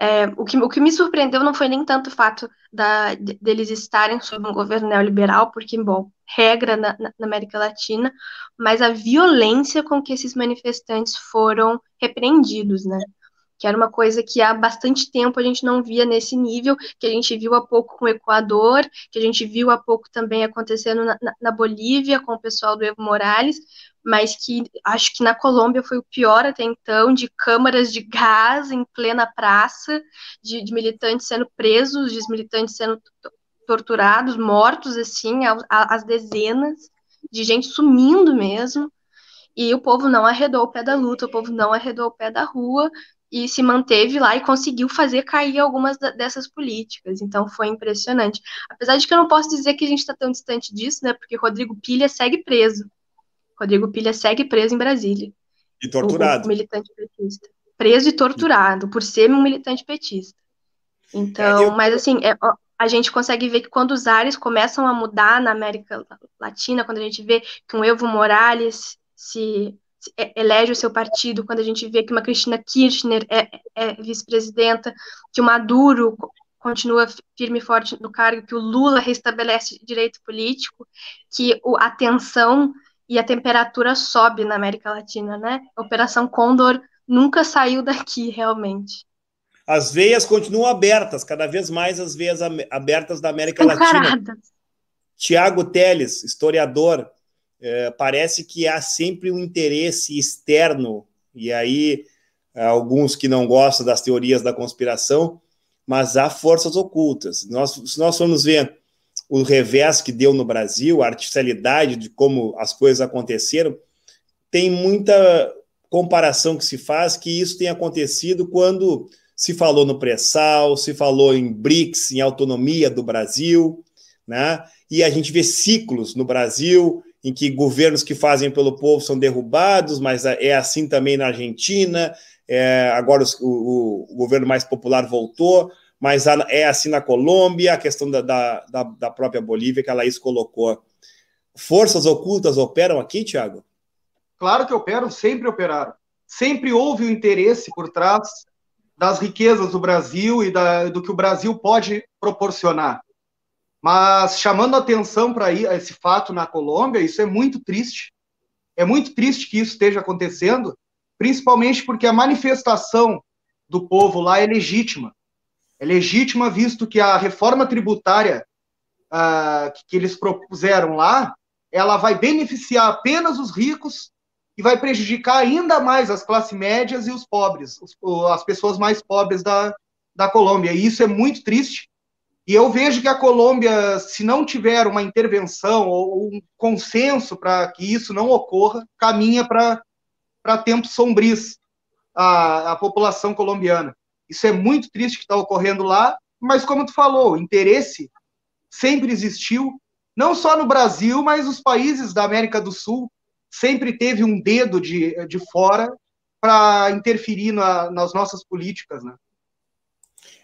é, o, que, o que me surpreendeu não foi nem tanto o fato da, deles estarem sob um governo neoliberal, porque, bom, regra na, na, América Latina, mas a violência com que esses manifestantes foram repreendidos, né? que era uma coisa que há bastante tempo a gente não via nesse nível, que a gente viu há pouco com o Equador, que a gente viu há pouco também acontecendo na, na Bolívia com o pessoal do Evo Morales, mas que acho que na Colômbia foi o pior até então, de câmaras de gás em plena praça, de, de militantes sendo presos, de militantes sendo torturados, mortos, assim, às dezenas, de gente sumindo mesmo. E o povo não arredou o pé da luta, o povo não arredou o pé da rua e se manteve lá e conseguiu fazer cair algumas dessas políticas. Então foi impressionante. Apesar de que eu não posso dizer que a gente está tão distante disso, né? Porque Rodrigo Pilha segue preso. Rodrigo Pilha segue preso em Brasília. E torturado. O, o militante petista. Preso e torturado por ser um militante petista. Então, é, eu... mas assim, é, a gente consegue ver que quando os ares começam a mudar na América Latina, quando a gente vê que um Evo Morales se, se elege o seu partido, quando a gente vê que uma Cristina Kirchner é, é vice-presidenta, que o Maduro continua firme e forte no cargo, que o Lula restabelece direito político, que a tensão e a temperatura sobe na América Latina, né? A Operação Condor nunca saiu daqui, realmente. As veias continuam abertas, cada vez mais as veias abertas da América Latina. Tiago Teles, historiador, é, parece que há sempre um interesse externo, e aí alguns que não gostam das teorias da conspiração, mas há forças ocultas. Nós, se nós formos ver o revés que deu no Brasil, a artificialidade de como as coisas aconteceram, tem muita comparação que se faz que isso tem acontecido quando se falou no pré-sal, se falou em BRICS, em autonomia do Brasil, né? E a gente vê ciclos no Brasil em que governos que fazem pelo povo são derrubados, mas é assim também na Argentina. É, agora o, o, governo mais popular voltou, mas é assim na Colômbia, a questão da, da, da própria Bolívia que a Laís colocou. Forças ocultas operam aqui, Tiago? Claro que operam, sempre operaram. Sempre houve o interesse por trás das riquezas do Brasil e da, do que o Brasil pode proporcionar. Mas chamando atenção para esse fato na Colômbia, isso é muito triste. É muito triste que isso esteja acontecendo, principalmente porque a manifestação do povo lá é legítima. É legítima visto que a reforma tributária uh, que, eles propuseram lá, ela vai beneficiar apenas os ricos e vai prejudicar ainda mais as classes médias e os pobres, os, as pessoas mais pobres da, da Colômbia. E isso é muito triste, e eu vejo que a Colômbia, se não tiver uma intervenção ou um consenso para que isso não ocorra, caminha para tempos sombrios a, a população colombiana. Isso é muito triste que está ocorrendo lá, mas como tu falou, o interesse sempre existiu, não só no Brasil, mas os países da América do Sul sempre teve um dedo de, de fora para interferir na, nas nossas políticas, né?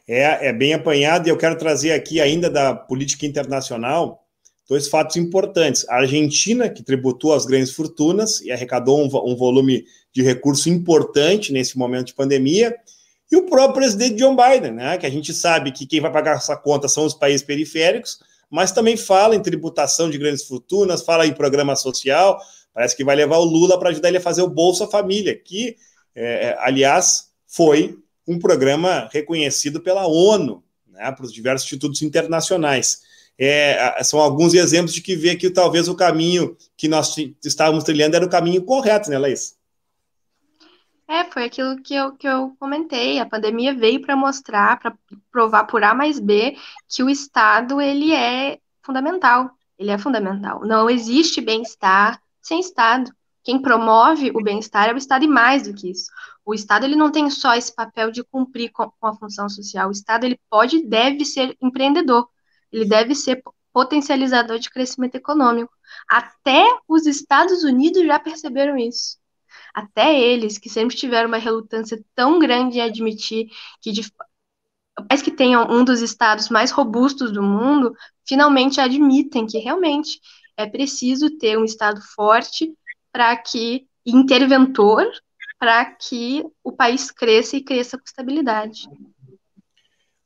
é, é bem apanhado e eu quero trazer aqui ainda da política internacional dois fatos importantes. A Argentina, que tributou as grandes fortunas e arrecadou um, um volume de recurso importante nesse momento de pandemia, e o próprio presidente John Biden, né, que a gente sabe que quem vai pagar essa conta são os países periféricos, mas também fala em tributação de grandes fortunas, fala em programa social, parece que vai levar o Lula para ajudar ele a fazer o Bolsa Família, que, é, aliás, foi um programa reconhecido pela ONU, né, para os diversos institutos internacionais. É, são alguns exemplos de que vê que talvez o caminho que nós estávamos trilhando era o caminho correto, né, Laís? É, foi aquilo que eu, que eu comentei. A pandemia veio para mostrar, para provar por A mais B, que o Estado ele é fundamental. Ele é fundamental. Não existe bem-estar sem Estado. Quem promove o bem-estar é o Estado e mais do que isso. O Estado ele não tem só esse papel de cumprir com, a função social. O Estado ele pode e deve ser empreendedor. Ele deve ser potencializador de crescimento econômico. Até os Estados Unidos já perceberam isso. Até eles, que sempre tiveram uma relutância tão grande em admitir que, de, mais que tenham um dos estados mais robustos do mundo, finalmente admitem que realmente é preciso ter um estado forte para que interventor para que o país cresça e cresça com estabilidade.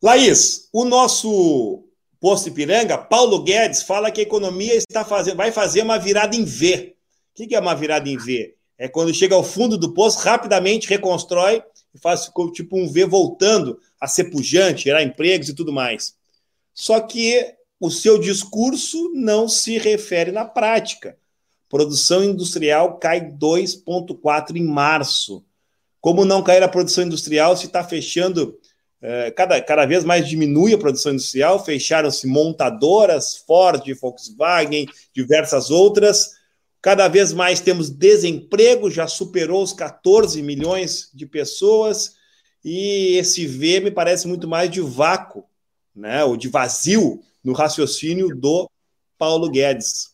Laís, o nosso posto Ipiranga, Paulo Guedes, fala que a economia está fazendo, vai fazer uma virada em V. O que é uma virada em V? É quando chega ao fundo do poço, rapidamente reconstrói e faz tipo um V voltando a ser pujante, gerar empregos e tudo mais. Só que o seu discurso não se refere na prática. Produção industrial cai 2,4% em março. Como não cair a produção industrial se está fechando, é, cada, cada vez mais diminui a produção industrial, fecharam-se montadoras, Ford, Volkswagen, diversas outras. Cada vez mais temos desemprego, já superou os 14 milhões de pessoas, e esse V me parece muito mais de vácuo, né, ou de vazio no raciocínio do Paulo Guedes.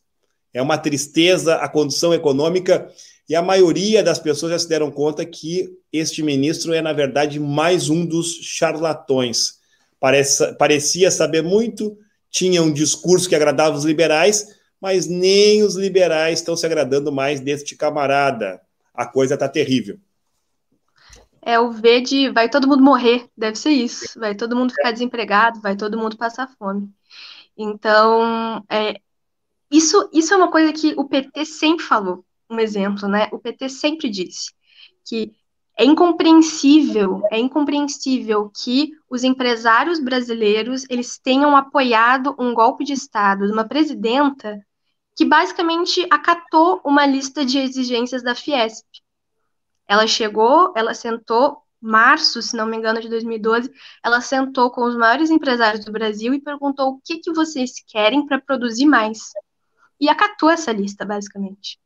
É uma tristeza a condição econômica e a maioria das pessoas já se deram conta que este ministro é, na verdade, mais um dos charlatões. Parece, parecia saber muito, tinha um discurso que agradava os liberais, mas nem os liberais estão se agradando mais deste camarada. A coisa está terrível. É o V de vai todo mundo morrer, deve ser isso. Vai todo mundo ficar desempregado, vai todo mundo passar fome. Então, é, isso, isso é uma coisa que o PT sempre falou. Um exemplo, né? O PT sempre disse que é incompreensível, é incompreensível que os empresários brasileiros eles tenham apoiado um golpe de Estado de uma presidenta que basicamente acatou uma lista de exigências da Fiesp. Ela chegou, ela sentou, março, se não me engano, de 2012, ela sentou com os maiores empresários do Brasil e perguntou o que, que vocês querem para produzir mais. E acatou essa lista, basicamente.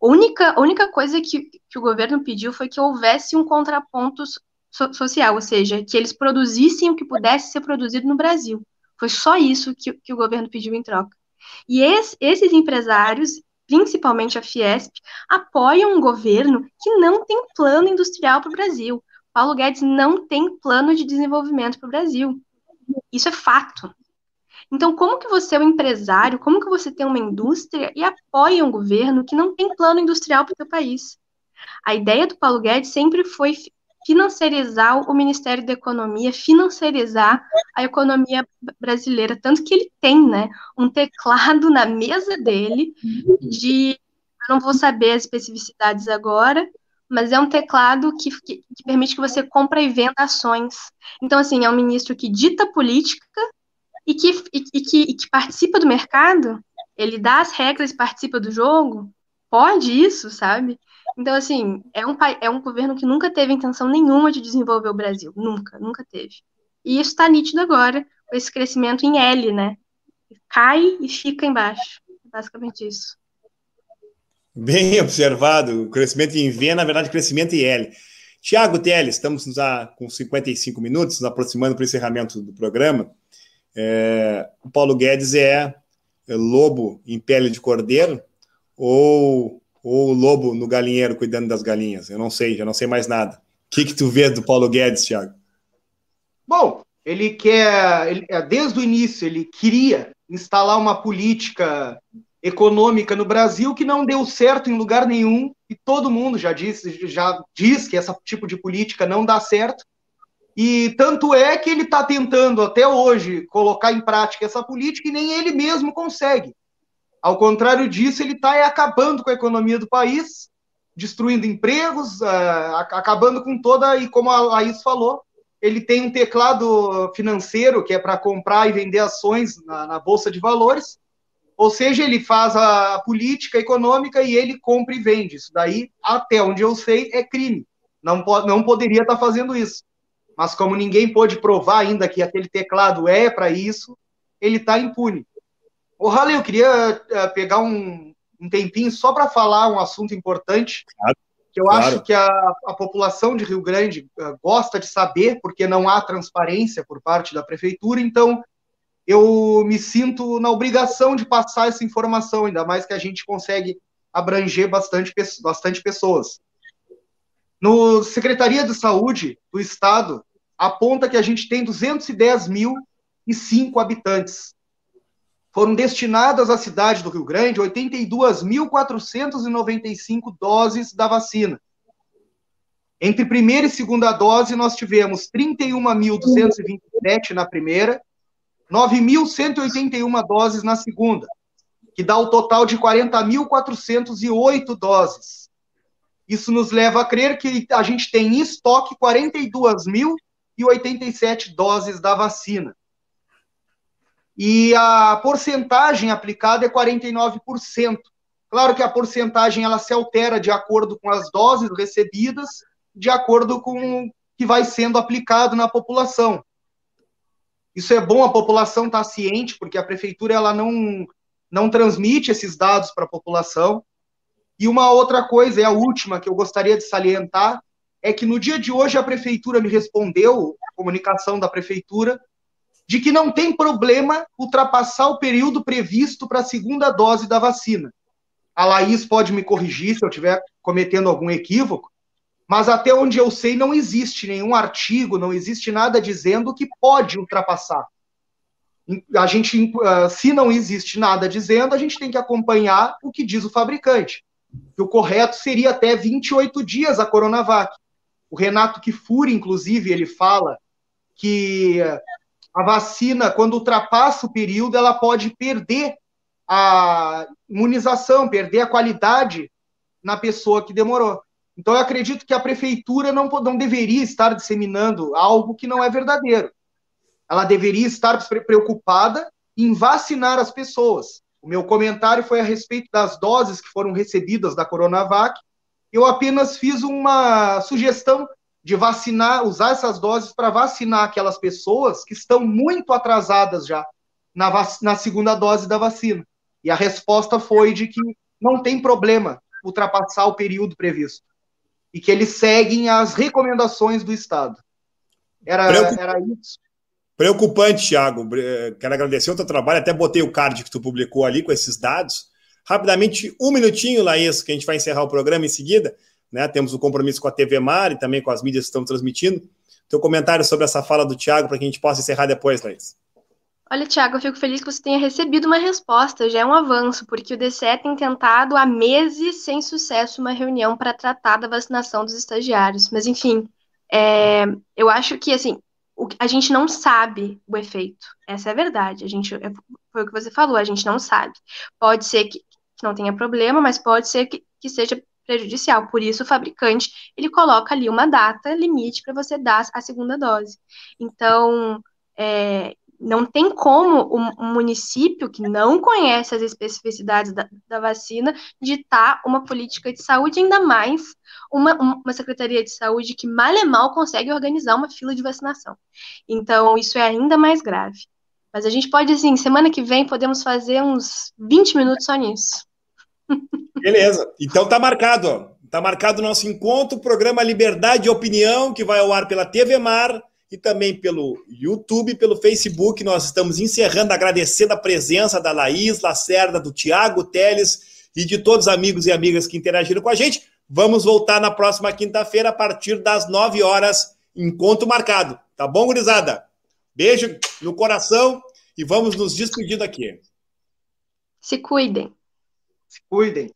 A única, a única coisa que, que o governo pediu foi que houvesse um contraponto so, social, ou seja, que eles produzissem o que pudesse ser produzido no Brasil. Foi só isso que, que o governo pediu em troca. E esse, esses empresários, principalmente a Fiesp, apoiam um governo que não tem plano industrial para o Brasil. Paulo Guedes não tem plano de desenvolvimento para o Brasil. Isso é fato. Então, como que você é um empresário, como que você tem uma indústria e apoia um governo que não tem plano industrial para o seu país? A ideia do Paulo Guedes sempre foi financiarizar o Ministério da Economia, financiarizar a economia brasileira, tanto que ele tem, né, um teclado na mesa dele de, eu não vou saber as especificidades agora, mas é um teclado que, que, que permite que você compre e venda ações. Então, assim, é um ministro que dita política e que, e, e que, e que participa do mercado, ele dá as regras e participa do jogo, pode isso, sabe? Então, assim, é um, é um governo que nunca teve intenção nenhuma de desenvolver o Brasil. Nunca, nunca teve. E isso está nítido agora, com esse crescimento em L, né? Cai e fica embaixo. Basicamente isso. Bem *laughs* observado. O crescimento em V, na verdade, crescimento em L. Tiago Teles, estamos com 55 minutos, nos aproximando para o encerramento do programa. É, o Paulo Guedes é, é lobo em pele de cordeiro ou ou o lobo no galinheiro cuidando das galinhas? Eu não sei, já não sei mais nada. O que, que tu vê do Paulo Guedes, Thiago? Bom, ele quer, ele, é, desde o início, ele queria instalar uma política econômica no Brasil que não deu certo em lugar nenhum, e todo mundo já disse, já diz que esse tipo de política não dá certo. E tanto é que ele está tentando até hoje colocar em prática essa política e nem ele mesmo consegue. Ao contrário disso, ele está acabando com a economia do país, destruindo empregos, uh, acabando com toda. E como a Laís falou, ele tem um teclado financeiro que é para comprar e vender ações na, na, Bolsa de Valores. Ou seja, ele faz a política econômica e ele compra e vende. Isso daí, até onde eu sei, é crime. Não, po não poderia estar tá fazendo isso. Mas como ninguém pôde provar ainda que aquele teclado é para isso, ele está impune. Ô, Raleigh, eu queria uh, pegar um, um, tempinho só para falar um assunto importante, claro, que eu claro. acho que a, a, população de Rio Grande uh, gosta de saber, porque não há transparência por parte da prefeitura, então eu me sinto na obrigação de passar essa informação, ainda mais que a gente consegue abranger bastante, bastante pessoas. No Secretaria de Saúde do Estado, aponta que a gente tem 210 mil e cinco habitantes foram destinadas à cidade do Rio Grande 82.495 doses da vacina. Entre primeira e segunda dose, nós tivemos 31.227 na primeira, 9.181 doses na segunda, que dá o total de 40.408 doses. Isso nos leva a crer que a gente tem em estoque 42.087 doses da vacina e a porcentagem aplicada é 49%. Claro que a porcentagem ela se altera de acordo com as doses recebidas, de acordo com o que vai sendo aplicado na população. Isso é bom a população estar tá ciente, porque a prefeitura ela não, não transmite esses dados para a população. E uma outra coisa, é a última que eu gostaria de salientar, é que no dia de hoje a prefeitura me respondeu, comunicação da prefeitura, de que não tem problema ultrapassar o período previsto para a segunda dose da vacina. A Laís pode me corrigir se eu estiver cometendo algum equívoco, mas até onde eu sei não existe nenhum artigo, não existe nada dizendo que pode ultrapassar. A gente, ah, se não existe nada dizendo, a gente tem que acompanhar o que diz o fabricante. Que o correto seria até 28 dias a Coronavac. O Renato Kifuri, inclusive, ele fala que a vacina, quando ultrapassa o período, ela pode perder a imunização, perder a qualidade na pessoa que demorou. Então, eu acredito que a prefeitura não, não deveria estar disseminando algo que não é verdadeiro. Ela deveria estar preocupada em vacinar as pessoas. O meu comentário foi a respeito das doses que foram recebidas da Coronavac. Eu apenas fiz uma sugestão de vacinar, usar essas doses para vacinar aquelas pessoas que estão muito atrasadas já na, na segunda dose da vacina. E a resposta foi de que não tem problema ultrapassar o período previsto. E que eles seguem as recomendações do Estado. Era, Preocup... era isso. Preocupante, Thiago. Quero agradecer o teu trabalho. Até botei o card que tu publicou ali com esses dados. Rapidamente, um minutinho, Laís, que a gente vai encerrar o programa em seguida. Né? Temos o compromisso com a TV Mar e também com as mídias que estão transmitindo. Teu comentário sobre essa fala do Thiago para que a gente possa encerrar depois, Laís. Olha, Tiago, eu fico feliz que você tenha recebido uma resposta, já é um avanço, porque o DCE tem tentado há meses, sem sucesso, uma reunião para tratar da vacinação dos estagiários. Mas, enfim, é, eu acho que, assim, a gente não sabe o efeito. Essa é a verdade. A gente, é, foi o que você falou, a gente não sabe. Pode ser que, que não tenha problema, mas pode ser que, que seja prejudicial. Por isso, o fabricante, ele coloca ali uma data limite para você dar a segunda dose. Então, é, não tem como um, município que não conhece as especificidades da, da, vacina ditar uma política de saúde, ainda mais uma, uma secretaria de saúde que mal e mal consegue organizar uma fila de vacinação. Então, isso é ainda mais grave. Mas a gente pode, assim, semana que vem podemos fazer uns 20 minutos só nisso. Beleza. Então tá marcado. Tá marcado o nosso encontro, programa Liberdade de Opinião, que vai ao ar pela TV Mar e também pelo YouTube, pelo Facebook. Nós estamos encerrando, agradecendo a presença da Laís Lacerda, do Tiago Teles e de todos os amigos e amigas que interagiram com a gente. Vamos voltar na próxima quinta-feira, a partir das 9 horas, encontro marcado. Tá bom, gurizada? Beijo no coração e vamos nos despedindo aqui. Se cuidem. Se cuidem.